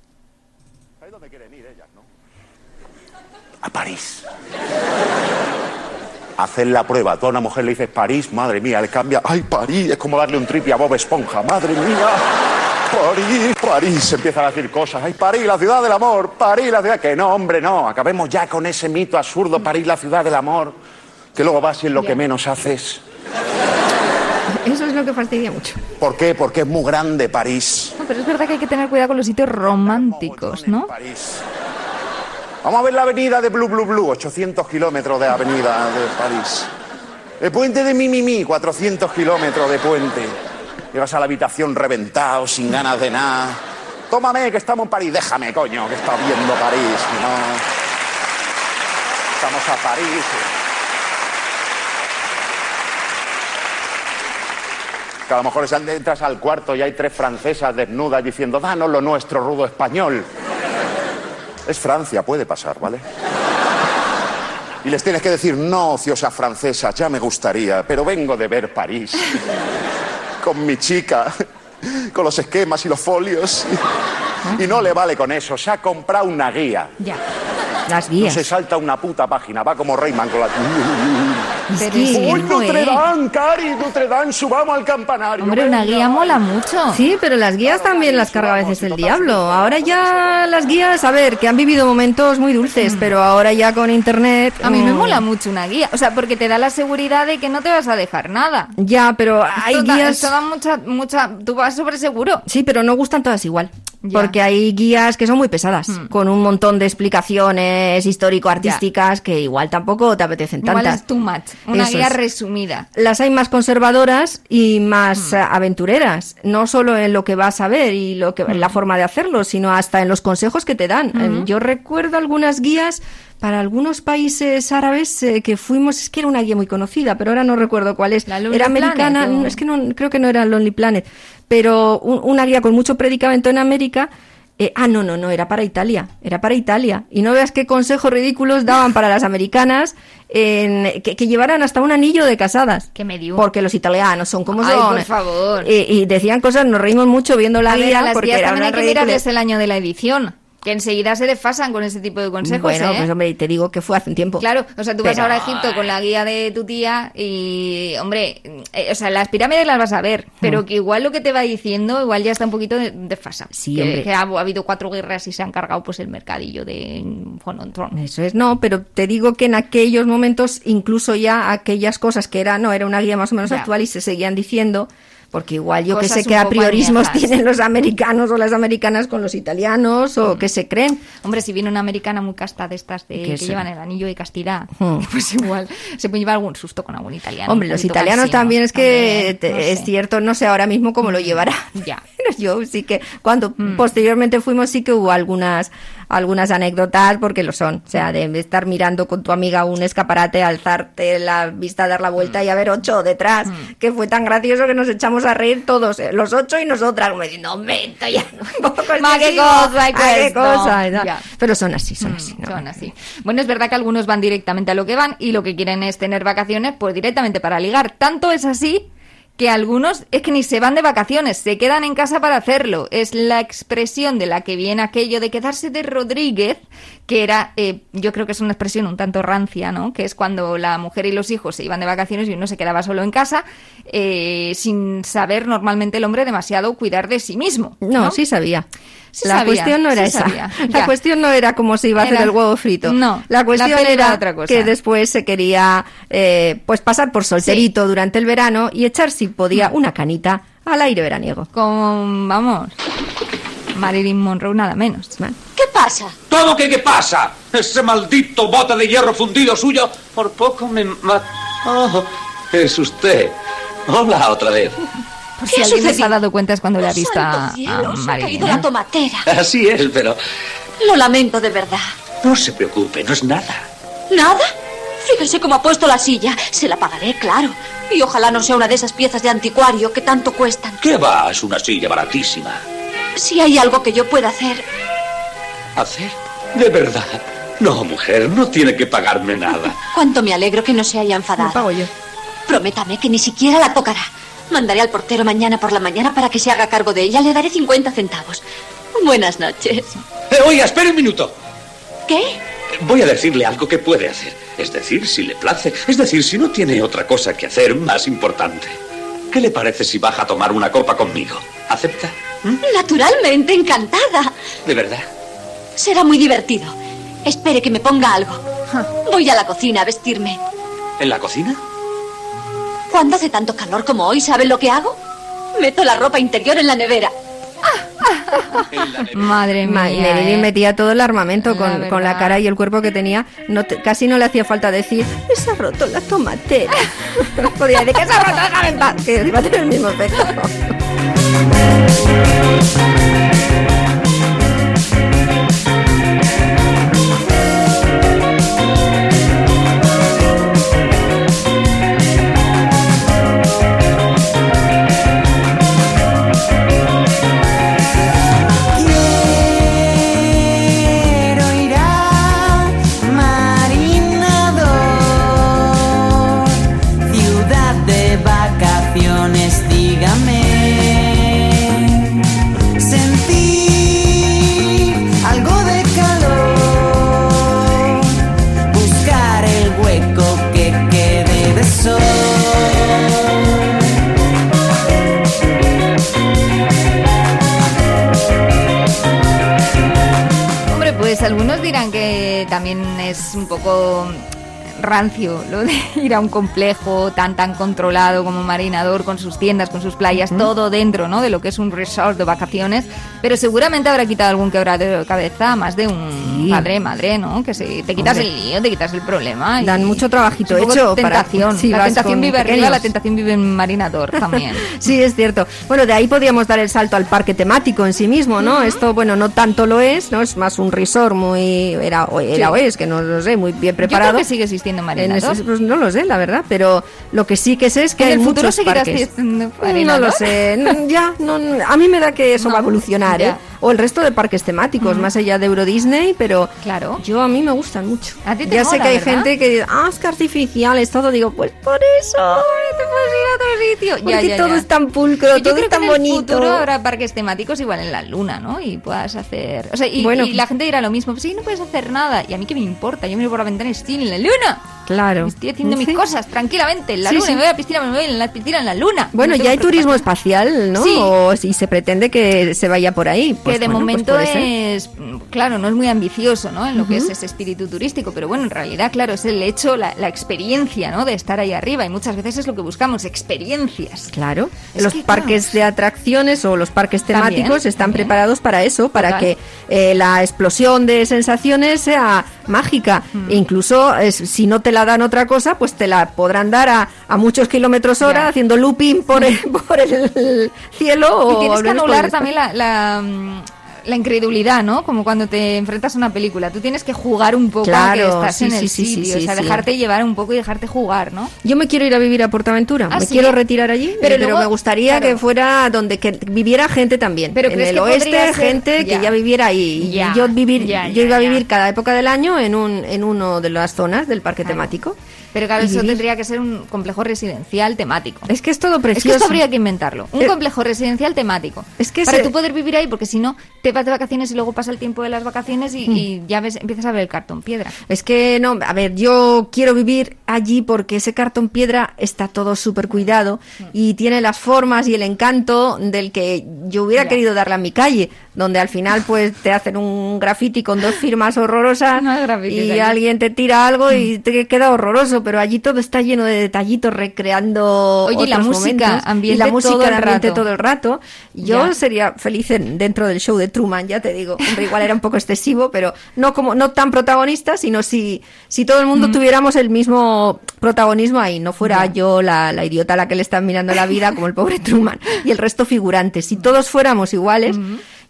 A París. Hacer la prueba. Tú a una mujer le dices París, madre mía, le cambia. ¡Ay, París! Es como darle un tripi a Bob Esponja. ¡Madre mía! París, París. Empiezan a decir cosas. ¡Ay, París, la ciudad del amor! ¡París, la ciudad! Que no, hombre, no. Acabemos ya con ese mito absurdo. París, la ciudad del amor. Que luego vas y es lo que menos haces. Eso es lo que fastidia mucho. ¿Por qué? Porque es muy grande París. No, pero es verdad que hay que tener cuidado con los sitios románticos ¿no? Vamos a ver la avenida de Blue Blue Blue, 800 kilómetros de avenida de París. El puente de Mimimi, 400 kilómetros de puente. Llegas a la habitación reventado, sin ganas de nada. Tómame, que estamos en París. Déjame, coño, que está viendo París. No. Estamos a París. Que a lo mejor entras al cuarto y hay tres francesas desnudas diciendo, danos lo nuestro, rudo español. Es Francia, puede pasar, ¿vale? Y les tienes que decir, no, ociosa francesa, ya me gustaría, pero vengo de ver París. Con mi chica, con los esquemas y los folios. Y no le vale con eso, se ha comprado una guía. Ya. Las No guías. se salta una puta página, va como Rayman con la... Pero que- es que ¡Uy, no Notre es. Dame, Cari, Notre Dame, subamos al campanario! Hombre, una guía mola mucho. Sí, pero las guías también las carga a veces el diablo. Ahora ya las guías, a ver, que han vivido momentos muy dulces, pero ahora ya con internet. A mí me mm, mola mucho una guía, o sea, porque te da la seguridad de que no te vas a dejar nada. Ya, pero hay Esto da- guías. esto da mucha, mucha, tú vas sobre seguro. Sí, pero no gustan todas igual. Ya. Porque hay guías que son muy pesadas, Hmm. con un montón de explicaciones histórico-artísticas que igual tampoco te apetecen Igual tantas. es too much. Una Eso guía es. resumida. Las hay más conservadoras y más Hmm. eh, aventureras, no solo en lo que vas a ver y lo que en la forma de hacerlo, sino hasta en los consejos que te dan. Eh, Yo recuerdo algunas guías para algunos países árabes eh, que fuimos, es que era una guía muy conocida, pero ahora no recuerdo cuál es. ¿La Lonely Era americana, Planet, o? no, es que no creo que no era Lonely Planet, pero un- una guía con mucho predicamento en América. eh, ah, no, no, no, era para Italia, era para Italia. Y no veas qué consejos ridículos daban para las americanas en- que, que llevaran hasta un anillo de casadas. Que me dio. Porque los italianos son como Ay, son. por favor. Y, y decían cosas, nos reímos mucho viendo la a ver, guía a las porque guías era también hay que ridiculez. mirarles el año de la edición. Que enseguida se desfasan con ese tipo de consejos, bueno, ¿eh? pues hombre, te digo que fue hace un tiempo. Claro, o sea, tú vas ahora a Egipto con la guía de tu tía y, hombre, eh, o sea, las pirámides las vas a ver, pero Mm. que igual lo que te va diciendo igual ya está un poquito de- desfasado. Sí, que, hombre. que ha, ha habido cuatro guerras y se han cargado pues el mercadillo de Fonontron. Eso es, no, pero te digo que en aquellos momentos, incluso ya aquellas cosas que era, no, era una guía más o menos Ya. actual y se seguían diciendo, porque igual yo que sé un que a poco priorismos añejas. tienen los americanos o las americanas con los italianos o que se creen. Hombre, si viene una americana muy casta de estas de, Que llevan el anillo de castidad, Hmm. (laughs) pues igual se puede llevar algún susto con algún italiano. Hombre, los italianos cansino. también es que no es sé. cierto, no sé ahora mismo cómo lo llevará. Ya. Pero (laughs) yo sí que cuando Mm. posteriormente fuimos sí que hubo algunas algunas anécdotas porque lo son, o sea, de estar mirando con tu amiga un escaparate, alzarte la vista, dar la Mm. vuelta y haber ocho detrás, que fue tan gracioso que nos echamos a reír todos, eh, los ocho y nosotras, como diciendo, hombre, ya (laughs) un poco qué excesivo, cosa, qué questo". cosa. Ya. Pero son así, son Mm, así. ¿no? Son así. Bueno, es verdad que algunos van directamente a lo que van y lo que quieren es tener vacaciones, pues directamente para ligar. Tanto es así que algunos es que ni se van de vacaciones, se quedan en casa para hacerlo. Es la expresión de la que viene aquello de quedarse de Rodríguez, que era, eh, yo creo que es una expresión un tanto rancia, ¿no? Que es cuando la mujer y los hijos se iban de vacaciones y uno se quedaba solo en casa, eh, sin saber normalmente el hombre demasiado cuidar de sí mismo. No, No, sí sabía. Sí la sabía, cuestión no era sí esa. sabía, La cuestión no era cómo se iba a hacer Era- el huevo frito. No, la cuestión la peli era era otra cosa. que después se quería eh, pues pasar por solterito durante el verano y echar si podía una canita al aire veraniego. Con, vamos, Marilyn Monroe nada menos. ¿Qué pasa? ¿Todo qué qué pasa? Ese maldito bote de hierro fundido suyo por poco me mata. Oh, es usted. Hola otra vez. Por ¿Qué si ha alguien se ha dado cuenta es cuando le ha visto a, Santo cielo, a se ha Marilyn. caído la tomatera. Así es, pero Lo lamento de verdad. no se preocupe, no es nada. ¿Nada? Fíjese cómo ha puesto la silla. Se la pagaré, claro. Y ojalá no sea una de esas piezas de anticuario que tanto cuestan. ¿Qué va? Es una silla baratísima. Si hay algo que yo pueda hacer, ¿Hacer? De verdad. No, mujer, no tiene que pagarme nada. (laughs) cuánto me alegro que no se haya enfadado. pago yo. Prométame que ni siquiera la tocará. Mandaré al portero mañana por la mañana para que se haga cargo de ella. Le daré 50 centavos. Buenas noches. Eh, oiga, espere un minuto. ¿Qué? Voy a decirle algo que puede hacer. Es decir, si le place. Es decir, si no tiene otra cosa que hacer más importante. ¿Qué le parece si baja a tomar una copa conmigo? ¿Acepta? Naturalmente, encantada. ¿De verdad? Será muy divertido. Espere que me ponga algo. Voy a la cocina a vestirme. ¿En la cocina? Cuando hace tanto calor como hoy, ¿saben lo que hago? Meto la ropa interior en la nevera. Madre Ma- mía. Marilyn eh. metía todo el armamento con, La con la cara y el cuerpo que tenía. No te- casi no le hacía falta decir, se ha roto la tomatera. (laughs) Podía decir que se ha roto, déjame en paz", que iba a tener el mismo efecto. Un poco rancio lo de (laughs) ir a un complejo tan tan controlado como Marinador con sus tiendas, con sus playas, todo dentro, ¿no? De lo que es un resort de vacaciones, pero seguramente habrá quitado algún quebradero de cabeza más de un padre, madre, ¿no? Que se, te quitas Hombre. el lío, te quitas el problema. y- Dan mucho trabajito hecho para- tentación. si la tentación vive arriba, pequeños. la tentación vive en Marinador también. (laughs) Sí, es cierto. Bueno, de ahí podríamos dar el salto al parque temático en sí mismo, ¿no? Esto, bueno, no tanto lo es, ¿no? Es más un resort muy... Era, era Sí. o es, que no lo sé, muy bien Yo creo preparado. que sigue existiendo pues no lo sé, la verdad, pero lo que sí que sé es que ¿En hay el futuro muchos seguirá parques. No lo sé, no, ya, no, a mí me da que eso (laughs) va a evolucionar, ¿eh? O el resto de parques temáticos, más allá de Euro Disney, pero claro. yo a mí me gustan mucho. A ti te ya sé que hay ¿verdad? gente que dice, ah, es que artificiales, todo, digo, pues por eso te puedes ir a otro sitio. Porque Ya, ya, todo ya. es tan pulcro, Yo todo creo es tan que en el bonito. futuro habrá parques temáticos igual en la luna, ¿no? Y puedas hacer... O sea, y, Bueno. y la gente dirá lo mismo. Pues sí, no puedes hacer nada. Y a mí qué me importa. Yo miro por la ventana y estoy en la luna. Claro. Estoy haciendo Sí. mis cosas tranquilamente en la Sí, luna. sí. Me voy a la piscina, me voy en la piscina en la luna. Bueno, No ya hay turismo espacial, ¿no? Sí. O si se pretende que se vaya por ahí. Pues que de bueno, pues momento es, claro, no es muy ambicioso, ¿no? En lo que es ese espíritu turístico, pero bueno, en realidad, claro, es el hecho, la, la experiencia, ¿no? De estar ahí arriba y muchas veces es lo que buscamos, experiencias. Claro, Es los que, parques de atracciones o los parques También, temáticos están también. preparados para eso, para que eh, la explosión de sensaciones sea mágica. Mm. E incluso es- si no te la dan otra cosa, pues te la podrán dar a, a muchos kilómetros hora, haciendo looping por el, por el cielo. o Y tienes que anular también la, la, la incredulidad, ¿no? Como cuando te enfrentas a una película. Tú tienes que jugar un poco a que Claro, estás sí, en sí, el sí, sitio. sí, o sea, dejarte llevar un poco y dejarte jugar, ¿no? Yo me quiero ir a vivir a Portaventura, ¿Ah, me quiero retirar allí, Pero pero, luego- me gustaría claro. que fuera donde que viviera gente también. Pero en ¿crees el oeste, ser- gente Ya. que ya viviera ahí. Ya, Y yo vivir, ya, yo iba a vivir cada época del año en un en uno de las zonas del parque temático. Pero claro, eso vivir. tendría que ser un complejo residencial temático. Es que es todo Es que precioso. esto habría que inventarlo. Un Eh, complejo residencial temático. Es que para se- tú poder vivir ahí, porque si no, te vas de vacaciones y luego pasa el tiempo de las vacaciones y, Mm. y ya ves, empiezas a ver el cartón piedra. Es que no, a ver, yo quiero vivir allí porque ese cartón piedra está todo súper cuidado y tiene las formas y el encanto del que yo hubiera querido darle a mi calle, donde al final pues te hacen un graffiti con dos firmas horrorosas (laughs) No y alguien te tira algo y te queda horroroso, pero allí todo está lleno de detallitos recreando Oye, la música, momentos. ambiente y la música todo el ambiente rato. todo el rato. Yo Ya. sería feliz en- dentro del show de Truman, ya te digo. Hombre, igual era un poco excesivo, pero no como no tan protagonista, sino si, si todo el mundo tuviéramos el mismo protagonismo ahí, no fuera yo la, la idiota a la que le están mirando la vida, como el pobre (laughs) Truman, y el resto figurantes. Si todos fuéramos iguales,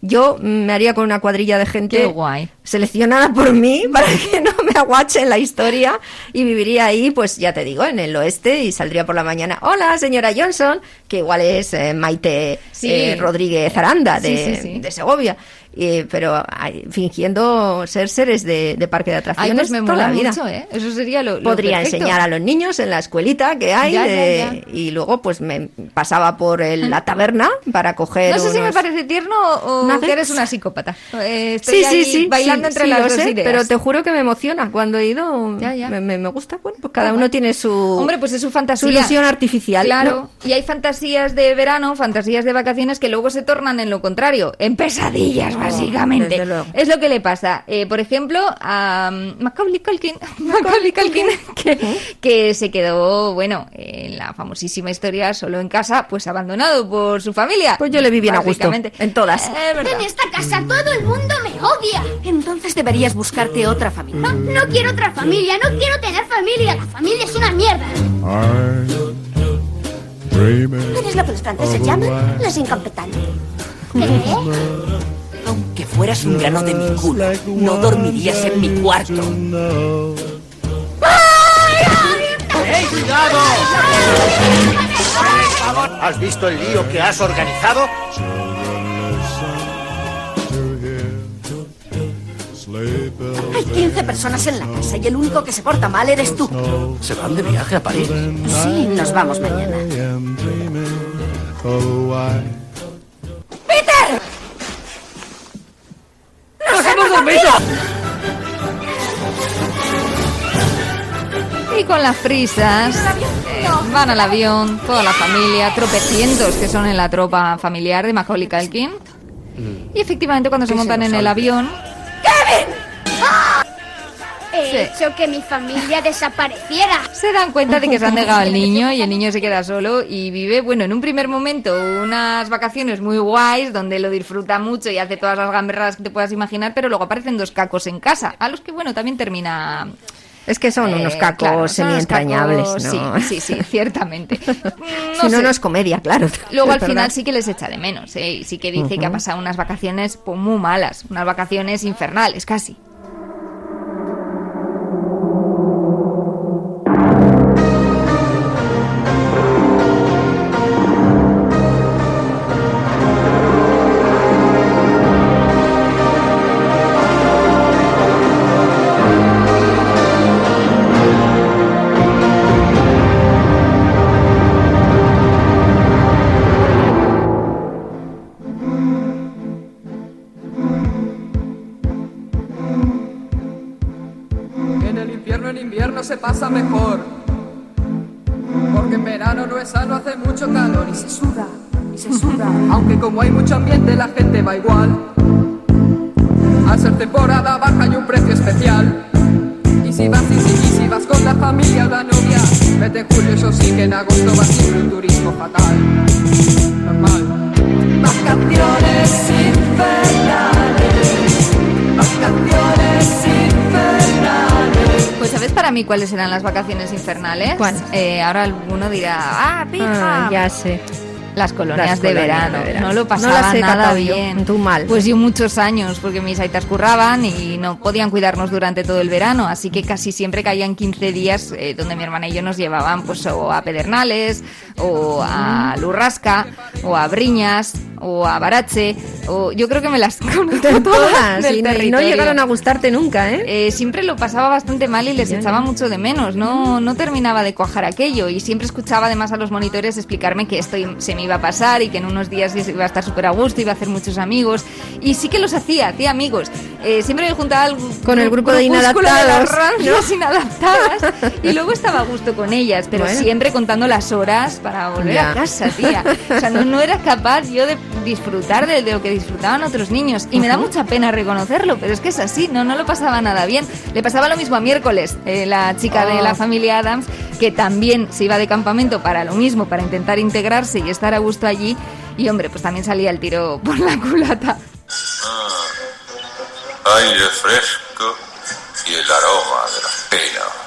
yo me haría con una cuadrilla de gente guay. seleccionada por mí (laughs) para que no me aguache en la historia y viviría ahí, pues ya te digo, en el oeste y saldría por la mañana. Hola, señora Johnson, que igual es eh, Maite Sí. eh, Rodríguez Aranda de, Sí, sí, sí. de Segovia. Eh, pero ay, fingiendo ser seres de, de parque de Ay, atracciones pues me toda mola la vida. mucho, ¿eh? Eso sería lo, lo Podría perfecto. enseñar a los niños en la escuelita que hay Ya, ya, de- y luego pues me pasaba por el- la taberna para coger (laughs) No sé si me parece tierno o ¿Nuggets? que eres una psicópata. Eh, estoy Sí, sí, ahí sí. Bailando sí, entre sí, las dos sé, ideas. Pero te juro que me emociona cuando he ido. Ya, ya. Me, me- me gusta. Bueno, pues cada Ah, uno bueno. tiene su. Hombre, pues es su fantasía. Su ilusión artificial. Claro, ¿no? y hay fantasías de verano, fantasías de vacaciones que luego se tornan en lo contrario, en pesadillas, básicamente. desde luego. Es lo que le pasa, eh, por ejemplo, a Macaulay Culkin, (laughs) Macaulay Culkin (laughs) que, que se quedó, bueno, en la famosísima historia solo en casa, pues abandonado por su familia. Pues yo le vi bien a gusto. Básicamente. En todas. Eh. En esta casa todo el mundo me odia. Entonces deberías buscarte otra familia. No, no quiero otra familia, no quiero tener familia. La familia es una mierda. ¿Eres lo que los franceses llaman Los incompetentes. Aunque fueras un grano de mi culo, no dormirías en mi cuarto. ¡Ey, cuidado! ¿Has visto el lío que has organizado? Hay 15 personas en la casa y el único que se porta mal eres tú. ¿Se van de viaje a París? Sí, nos vamos mañana. ¡Peter! Y con las prisas eh, van al avión, toda la familia, tropecientos que son en la tropa familiar de Macaulay Culkin. Y efectivamente cuando se ¿Qué se montan en el avión, He hecho que mi familia desapareciera. se dan cuenta de que se han negado al niño y el niño se queda solo y vive, bueno, en un primer momento unas vacaciones muy guays donde lo disfruta mucho y hace todas las gamberradas que te puedas imaginar, pero luego aparecen dos cacos en casa, a los que, bueno, también termina... Es que son unos eh, cacos claro, semi-entrañables. Sí, sí, sí, (laughs) ciertamente. si no, sé. no es comedia, claro. Luego al final sí que les echa de menos, ¿eh? Y sí que dice que ha pasado unas vacaciones pues, muy malas, unas vacaciones infernales casi. Mejor. Porque en verano no es sano, hace mucho calor y se suda, y se suda. Aunque como hay mucho ambiente, la gente va igual. Al ser temporada baja hay un precio especial. Y si vas, y si, y si vas con la familia o la novia, vete en julio, eso sí que en agosto va siempre un turismo fatal. Normal. Vacaciones para mí cuáles eran las vacaciones infernales? Eh, ahora alguno dirá, ah, pija. Ah, ya sé. Las colonias, Las de, colonias verano. de verano. No lo No pasaba las he nada yo. bien. Tú mal. Pues yo muchos años, porque mis aitas curraban y no podían cuidarnos durante todo el verano, así que casi siempre caían 15 días eh, donde mi hermana y yo nos llevaban pues o a Pedernales, o a Lurrasca, o a Briñas, o a Barache, o yo creo que me las (laughs) conozco todas del Y no, y no territorio. llegaron a gustarte nunca, ¿eh? Eh, siempre lo pasaba bastante mal y les echaba mucho de menos. No, no terminaba de cuajar aquello y siempre escuchaba además a los monitores explicarme que esto se me iba a pasar y que en unos días iba a estar súper a gusto, iba a hacer muchos amigos. Y sí que los hacía, hacía amigos. Eh, siempre me juntaba al Con el grupo de las inadaptados, rancias (laughs) inadaptadas y luego estaba a gusto con ellas, pero Bueno. siempre contando las horas para volver Ya. a casa, tía. (laughs) O sea, no, no era capaz yo de disfrutar de, de lo que disfrutaban otros niños. Y me da mucha pena reconocerlo, pero es que es así, no, no lo pasaba nada bien. Le pasaba lo mismo a miércoles, eh, la chica de la familia Adams, que también se iba de campamento para lo mismo, para intentar integrarse y estar a gusto allí. Y hombre, pues también salía el tiro por la culata. Aire fresco y el aroma de los pinos.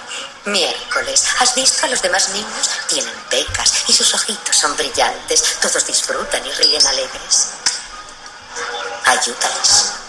Miércoles. ¿Has visto a los demás niños? Tienen pecas y sus ojitos son brillantes. Todos disfrutan y ríen alegres. Ayúdales.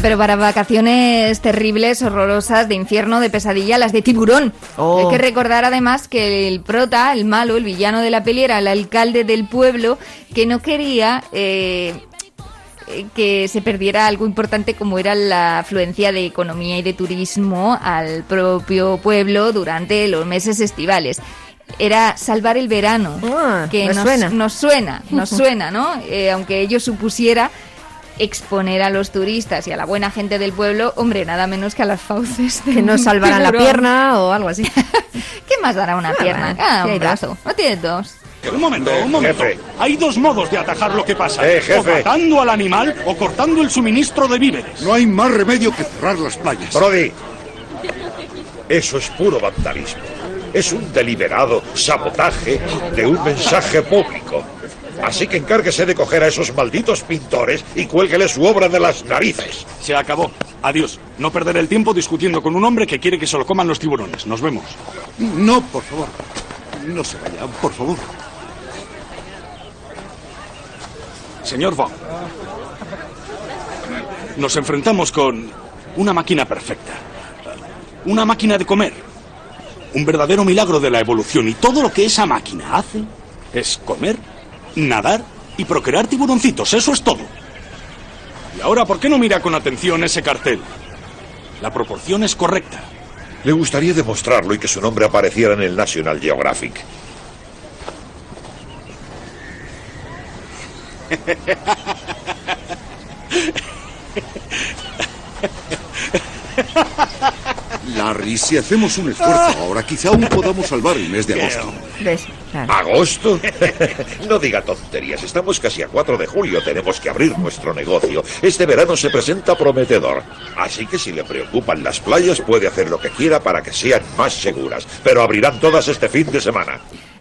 Pero para vacaciones terribles, horrorosas, de infierno, de pesadilla, las de tiburón. Oh. Hay que recordar además que el prota, el malo, el villano de la peli era el alcalde del pueblo que no quería eh, eh, que se perdiera algo importante como era la afluencia de economía y de turismo al propio pueblo durante los meses estivales. Era salvar el verano, que me nos suena. nos suena, nos (laughs) suena, ¿no? Eh, aunque ello supusiera exponer a los turistas y a la buena gente del pueblo, hombre, nada menos que a las fauces de Que no un salvaran la pierna o algo así. (laughs) ¿Qué más dará una pierna? bueno, Ah, un brazo. No tienes dos. Un momento, un momento. Hay dos modos de atajar lo que pasa. Eh, jefe. O matando al animal o cortando el suministro de víveres. No hay más remedio que cerrar las playas. Brody, eso es puro vandalismo. Es un deliberado sabotaje de un mensaje público. Así que encárguese de coger a esos malditos pintores y cuélguele su obra de las narices. Se acabó. Adiós. No perder el tiempo discutiendo con un hombre que quiere que se lo coman los tiburones. Nos vemos. No, por favor. No se vaya, por favor. Señor Vaughn, nos enfrentamos con una máquina perfecta. Una máquina de comer. Un verdadero milagro de la evolución. Y todo lo que esa máquina hace es comer, nadar y procrear tiburoncitos. Eso es todo. Y ahora, ¿por qué no mira con atención ese cartel? La proporción es correcta. Le gustaría demostrarlo y que su nombre apareciera en el National Geographic. Larry, si hacemos un esfuerzo ahora, quizá aún podamos salvar el mes de agosto. ¿Ves? Claro. ¿Agosto? (laughs) no diga tonterías. Estamos casi a 4 de julio. Tenemos que abrir nuestro negocio. Este verano se presenta prometedor. Así que si le preocupan las playas, puede hacer lo que quiera para que sean más seguras. Pero abrirán todas este fin de semana.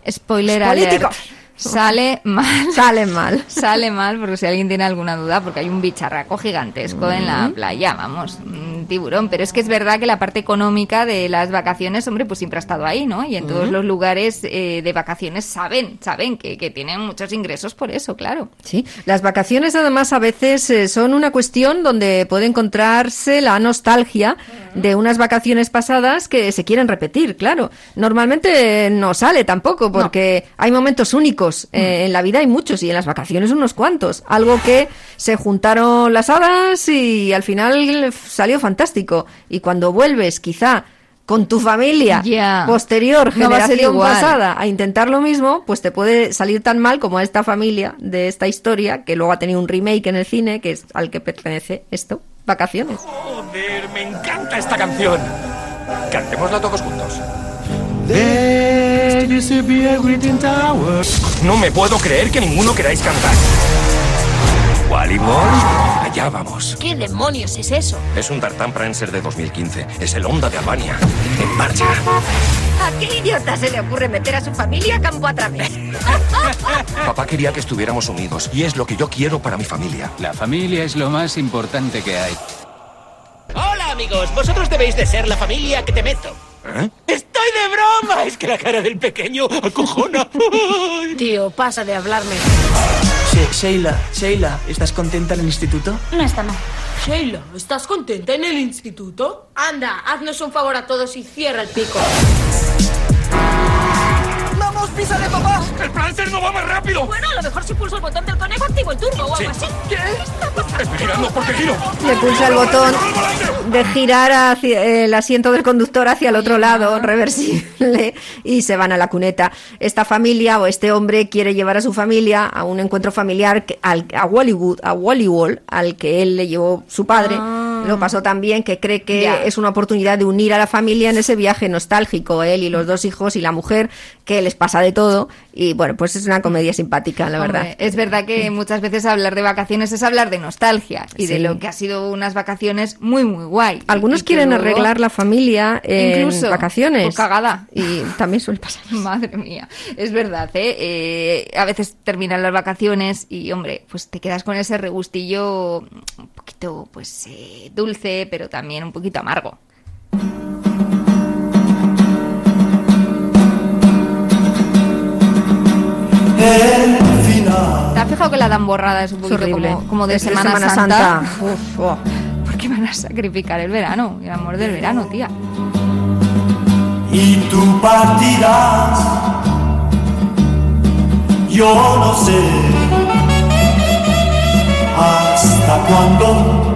Spoiler Político. alert. Sale mal. (laughs) Sale mal. Sale mal, porque si alguien tiene alguna duda, porque hay un bicharraco gigantesco en la playa, vamos. un tiburón. Pero es que es verdad que la parte económica de las vacaciones, hombre, pues siempre ha estado ahí, ¿no? Y en todos los lugares eh, de vacaciones saben, saben que, que tienen muchos ingresos por eso, claro. Sí, las vacaciones además a veces eh, son una cuestión donde puede encontrarse la nostalgia de unas vacaciones pasadas que se quieren repetir, claro. Normalmente eh, no sale tampoco porque hay momentos únicos. Eh, en la vida hay muchos y en las vacaciones unos cuantos. Algo que se juntaron las hadas y al final salió fantástico. Y cuando vuelves quizá con tu familia Ya. posterior, No va a ser generación igual. pasada, a intentar lo mismo, pues te puede salir tan mal como a esta familia de esta historia, que luego ha tenido un remake en el cine, que es al que pertenece esto, Vacaciones. Joder, me encanta esta canción. Cantémosla todos juntos. No me puedo creer que ninguno queráis cantar. Wally Boy, allá vamos. ¿Qué demonios es eso? Es un Tartan Prancer de 2015. Es el Honda de Albania. En marcha. ¿A qué idiota se le ocurre meter a su familia campo a través? (laughs) Papá quería que estuviéramos unidos y es lo que yo quiero para mi familia. La familia es lo más importante que hay. Hola amigos, vosotros debéis de ser la familia que te meto. ¿Eh? ¡Estoy de broma! Es que la cara del pequeño acojona. Tío, pasa de hablarme. Sheila, Sheila, ¿estás contenta en el instituto? No está mal. Sheila, ¿estás contenta en el instituto? Anda, haznos un favor a todos y cierra el pico. ¡Vamos, písale, papá! ¡El Prancer no va más rápido! Bueno, a lo mejor si pulso el botón del conejo activo el turbo o algo así. ¿Qué? Estoy girando porque giro. Le pulsa el botón de girar hacia el asiento del conductor hacia el otro lado, reversible, y se van a la cuneta. Esta familia o este hombre quiere llevar a su familia a un encuentro familiar que- al, a Hollywood, a Wallywall, al que él le llevó su padre. Lo pasó tan bien que cree que Ya. es una oportunidad de unir a la familia en ese viaje nostálgico, él y los dos hijos y la mujer, que les pasa de todo. Y bueno, pues es una comedia simpática, la verdad. Es verdad que muchas veces hablar de vacaciones es hablar de nostalgia y de lo que ha sido unas vacaciones muy, muy guay. Algunos Y quieren luego- arreglar la familia en Incluso, vacaciones. cagada. Y también suele pasar. (laughs) Madre mía, es verdad, ¿eh? Eh, A veces terminan las vacaciones y, hombre, pues te quedas con ese regustillo un poquito, pues, eh, dulce, pero también un poquito amargo. ¿Te has fijado que la dan borrada es un poquito horrible. como, como de, Es de Semana, Semana Santa? Santa. (laughs) Uf, oh. ¿Por qué van a sacrificar el verano? El amor del verano, tía. y tú partirás. Yo no sé hasta cuándo.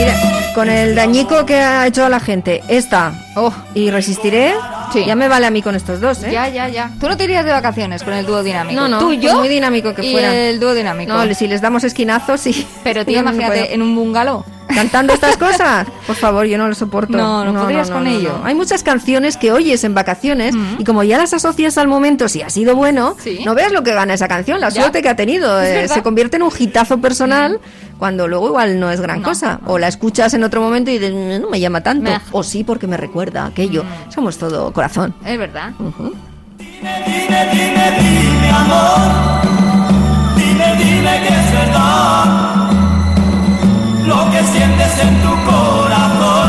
Mira, con el dañico que ha hecho a la gente, esta oh, y resistiré, ya me vale a mí con estos dos, ¿eh? Ya, ya, ya. Tú no te irías de vacaciones con el dúo dinámico. No, no, Tú y yo. muy dinámico que y fuera. el dúo dinámico. No, si les damos esquinazos, sí. Pero (laughs) tío, no imagínate, en un bungalow. Cantando estas cosas, por favor, yo no lo soporto. No, no podrías con ello. Hay muchas canciones que oyes en vacaciones y como ya las asocias al momento, si ha sido bueno, Sí. no veas lo que gana esa canción, la Ya. suerte que ha tenido. Eh, se convierte en un hitazo personal cuando luego igual no es gran cosa. O la escuchas en otro momento y dices, "Mm, no me llama tanto. O sí, porque me recuerda aquello. Somos todo corazón. Es verdad. Dime, dime, amor. Dime, dime que es verdad. Lo que sientes en tu corazón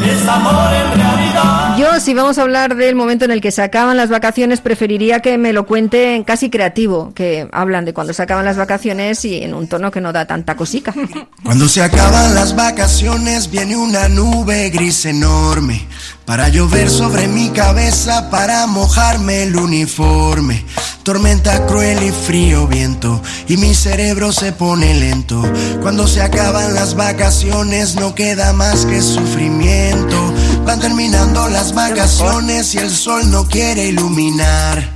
es amor en realidad. Yo, si vamos a hablar del momento en el que se acaban las vacaciones, preferiría que me lo cuenten casi creativo, que hablan de cuando se acaban las vacaciones y en un tono que no da tanta cosica. (laughs) Cuando se acaban las vacaciones viene una nube gris enorme para llover sobre mi cabeza, para mojarme el uniforme. Tormenta cruel y frío viento y mi cerebro se pone lento. Cuando se acaban las vacaciones no queda más que sufrimiento. Van terminando las vacaciones y el sol no quiere iluminar.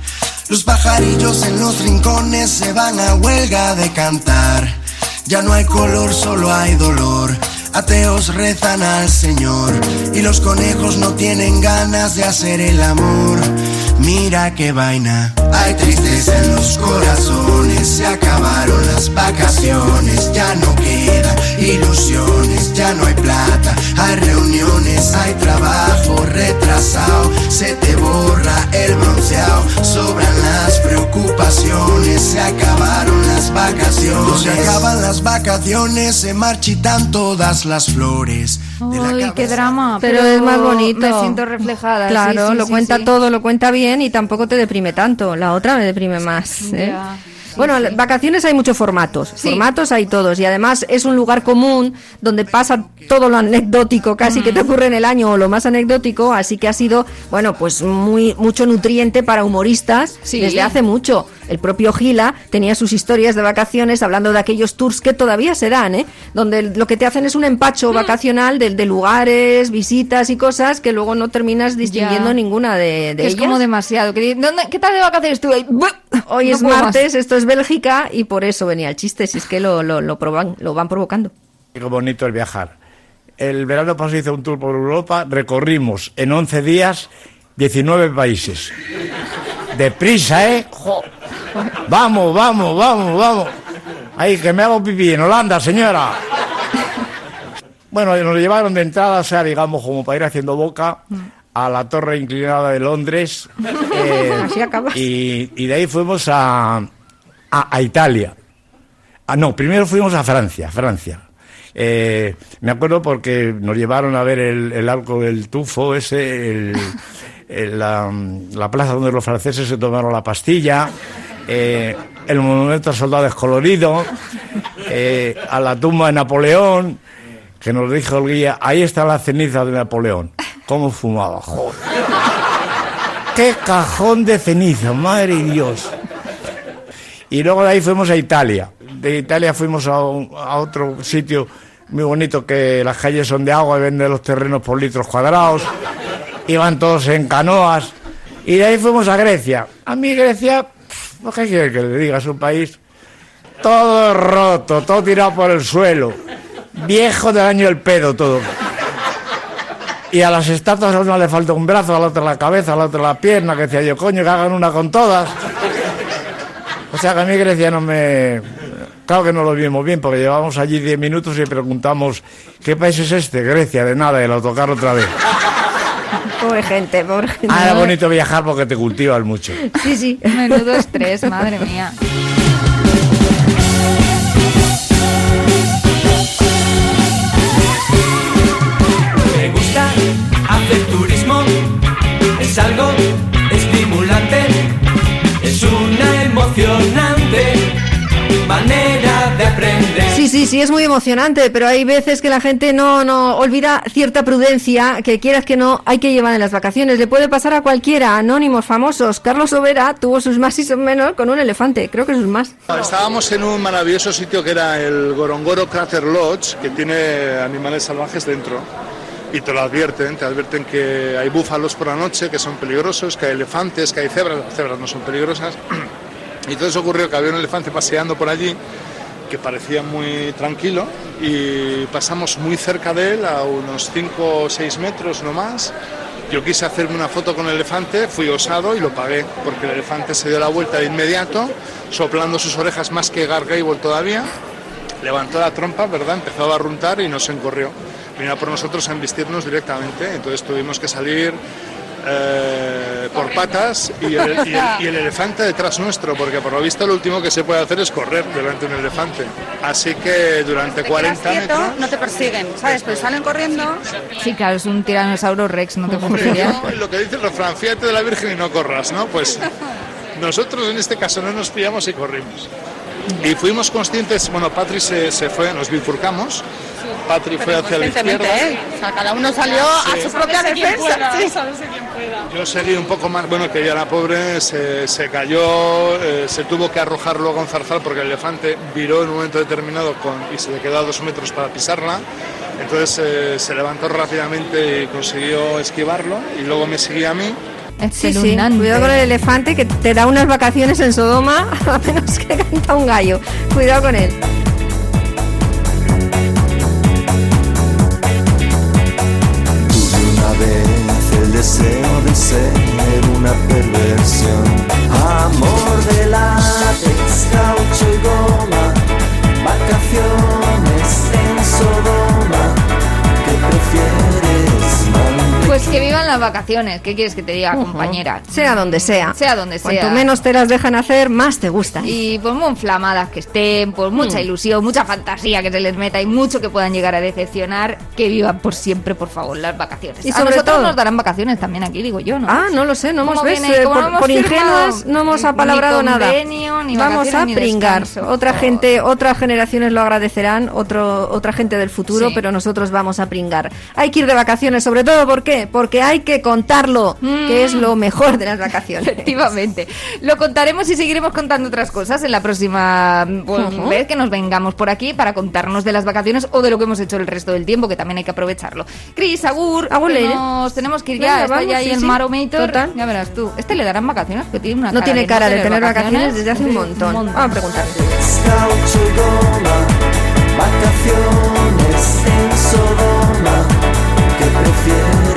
Los pajarillos en los rincones se van a huelga de cantar. Ya no hay color, solo hay dolor. Ateos rezan al Señor y los conejos no tienen ganas de hacer el amor. Mira qué vaina. Hay tristeza en los corazones, se acabaron las vacaciones, ya no quedan ilusiones, ya no hay plata, hay reuniones, hay trabajo, retrasado, se te borra el bronceado, sobran las preocupaciones, se acabaron las vacaciones. Se acaban las vacaciones, se marchitan todas las flores. Ay, qué drama. Pero es más bonito. Me siento reflejada. Claro, sí, sí, lo sí, cuenta sí. todo, lo cuenta bien y tampoco te deprime tanto. La otra me deprime más. ¿eh? Bueno, vacaciones hay muchos formatos. Formatos hay todos. Y además es un lugar común donde pasa todo lo anecdótico casi que te ocurre en el año o lo más anecdótico. Así que ha sido, bueno, pues muy mucho nutriente para humoristas Sí. desde hace mucho. El propio Gila tenía sus historias de vacaciones hablando de aquellos tours que todavía se dan, ¿eh? Donde lo que te hacen es un empacho vacacional de, de lugares, visitas y cosas que luego no terminas distinguiendo Ya. ninguna de, de es ellas. como demasiado. que di- ¿dónde- ¿Qué tal de vacaciones tú? Hoy no es más. martes, esto es Bélgica y por eso venía el chiste, si es que lo, lo, lo, proban, lo van provocando. Qué bonito el viajar. El verano pasado hice un tour por Europa, recorrimos en 11 días 19 países. Deprisa, ¿eh? Jo. Vamos, vamos, vamos, vamos. Ahí, que me hago pipí en Holanda, señora. Bueno, nos llevaron de entrada, o sea, digamos, como para ir haciendo boca, a la torre inclinada de Londres. eh, Así acabas. y, y de ahí fuimos a, a, a Italia. Ah, no, primero fuimos a Francia, Francia. Eh, me acuerdo porque nos llevaron a ver el, el arco del tufo, ese, el- el- la, la plaza donde los franceses se tomaron la pastilla, eh, el monumento al soldado descolorido, eh, a la tumba de Napoleón, que nos dijo el guía, ahí está la ceniza de Napoleón. ¿Cómo fumaba? Joder. ¡Qué cajón de ceniza, madre Dios! Y luego de ahí fuimos a Italia. De Italia fuimos a, otro sitio muy bonito que las calles son de agua y venden los terrenos por litros cuadrados. Iban todos en canoas. Y de ahí fuimos a Grecia. A mí Grecia, ¿no qué quiere que le diga? Es un país todo roto, todo tirado por el suelo. Viejo del año el pedo todo. Y a las estatuas a una le falta un brazo, a la otra la cabeza, a la otra la pierna, que decía yo, coño, que hagan una con todas. O sea que a mí Grecia no me... Claro que no lo vimos bien, porque llevamos allí 10 minutos y preguntamos, ¿qué país es este? Grecia, de nada, y el autocar otra vez. (laughs) Pobre gente, pobre gente. Ah, era bonito viajar porque te cultivas mucho. Sí, sí. Menudo estrés, madre mía. Me gusta hacer turismo, Sí, sí, es muy emocionante, pero hay veces que la gente no, no olvida cierta prudencia que quieras que no hay que llevar en las vacaciones. Le puede pasar a cualquiera, anónimos, famosos. Carlos Overa tuvo sus más y sus menos con un elefante, creo que sus más. Estábamos en un maravilloso sitio que era el Gorongoro Crater Lodge, que tiene animales salvajes dentro. Y te lo advierten, te advierten que hay búfalos por la noche que son peligrosos, que hay elefantes, que hay cebras, las cebras no son peligrosas. (clears throat) Y entonces ocurrió que había un elefante paseando por allí que parecía muy tranquilo y pasamos muy cerca de él, a unos 5 o 6 metros no más. Yo quise hacerme una foto con el elefante, fui osado y lo pagué, porque el elefante se dio la vuelta de inmediato, soplando sus orejas más que Gargable todavía, levantó la trompa, ¿verdad? Empezó a barruntar y nos encorrió. Vino por nosotros a embistirnos directamente, entonces tuvimos que salir eh, por patas y el, y el- (laughs) y el elefante detrás nuestro, porque por lo visto lo último que se puede hacer es correr delante de un elefante. Así que durante 40 metros... no te persiguen, ¿sabes? Pero salen corriendo. Sí, claro, es un tiranosaurio rex, no te. ¿no? Lo que dice el refrán, fíjate de la Virgen y no corras, ¿no? Pues (laughs) nosotros en este caso no nos pillamos y corrimos. Y fuimos conscientes, bueno, Patri se, se fue, nos bifurcamos, Patri fue hacia la izquierda. ¿eh? O sea, cada uno salió a su propia defensa. sí. Yo seguí un poco más, bueno, que ya la pobre se, se cayó, eh, se tuvo que arrojar luego a un zarzal porque el elefante viró en un momento determinado con, y se le quedó a dos metros para pisarla. Entonces eh, se levantó rápidamente y consiguió esquivarlo y luego me seguía a mí. Sí, sí, cuidado con el elefante que te da unas vacaciones en Sodoma (laughs) a menos que canta un gallo. Cuidado con él. Vacaciones. ¿Qué quieres que te diga, compañera? Sea donde sea. Sea donde sea. Cuanto menos te las dejan hacer, más te gustan. Y pues muy inflamadas que estén, pues mucha Mm. ilusión, mucha fantasía que se les meta y mucho que puedan llegar a decepcionar, que vivan por siempre, por favor, las vacaciones. Y a sobre nosotros todo- nos darán vacaciones también aquí, digo yo, ¿no? Ah, no lo sé, no hemos ¿Cómo ves, viene? eh, por, no por ingenuas no hemos ni apalabrado nada. ni Vamos a ni pringar. Otra gente, otras generaciones lo agradecerán, otro, otra gente del futuro, Sí. pero nosotros vamos a pringar. Hay que ir de vacaciones, sobre todo ¿por qué? Porque hay que contarlo, que es mm. lo mejor de las vacaciones. Efectivamente. Lo contaremos y seguiremos contando otras cosas en la próxima mm, pues, vez ¿eh? que nos vengamos por aquí para contarnos de las vacaciones o de lo que hemos hecho el resto del tiempo, que también hay que aprovecharlo. Cris, Agur, Agur nos tenemos que ir ya. Venga, está vamos, ahí sí, el sí. Maromator. Ya verás tú. Este le darán vacaciones, que tiene una No tiene cara de, tener vacaciones, desde hace un montón. un montón. Vamos a preguntarle. Vacaciones en Sodoma, que prefieres?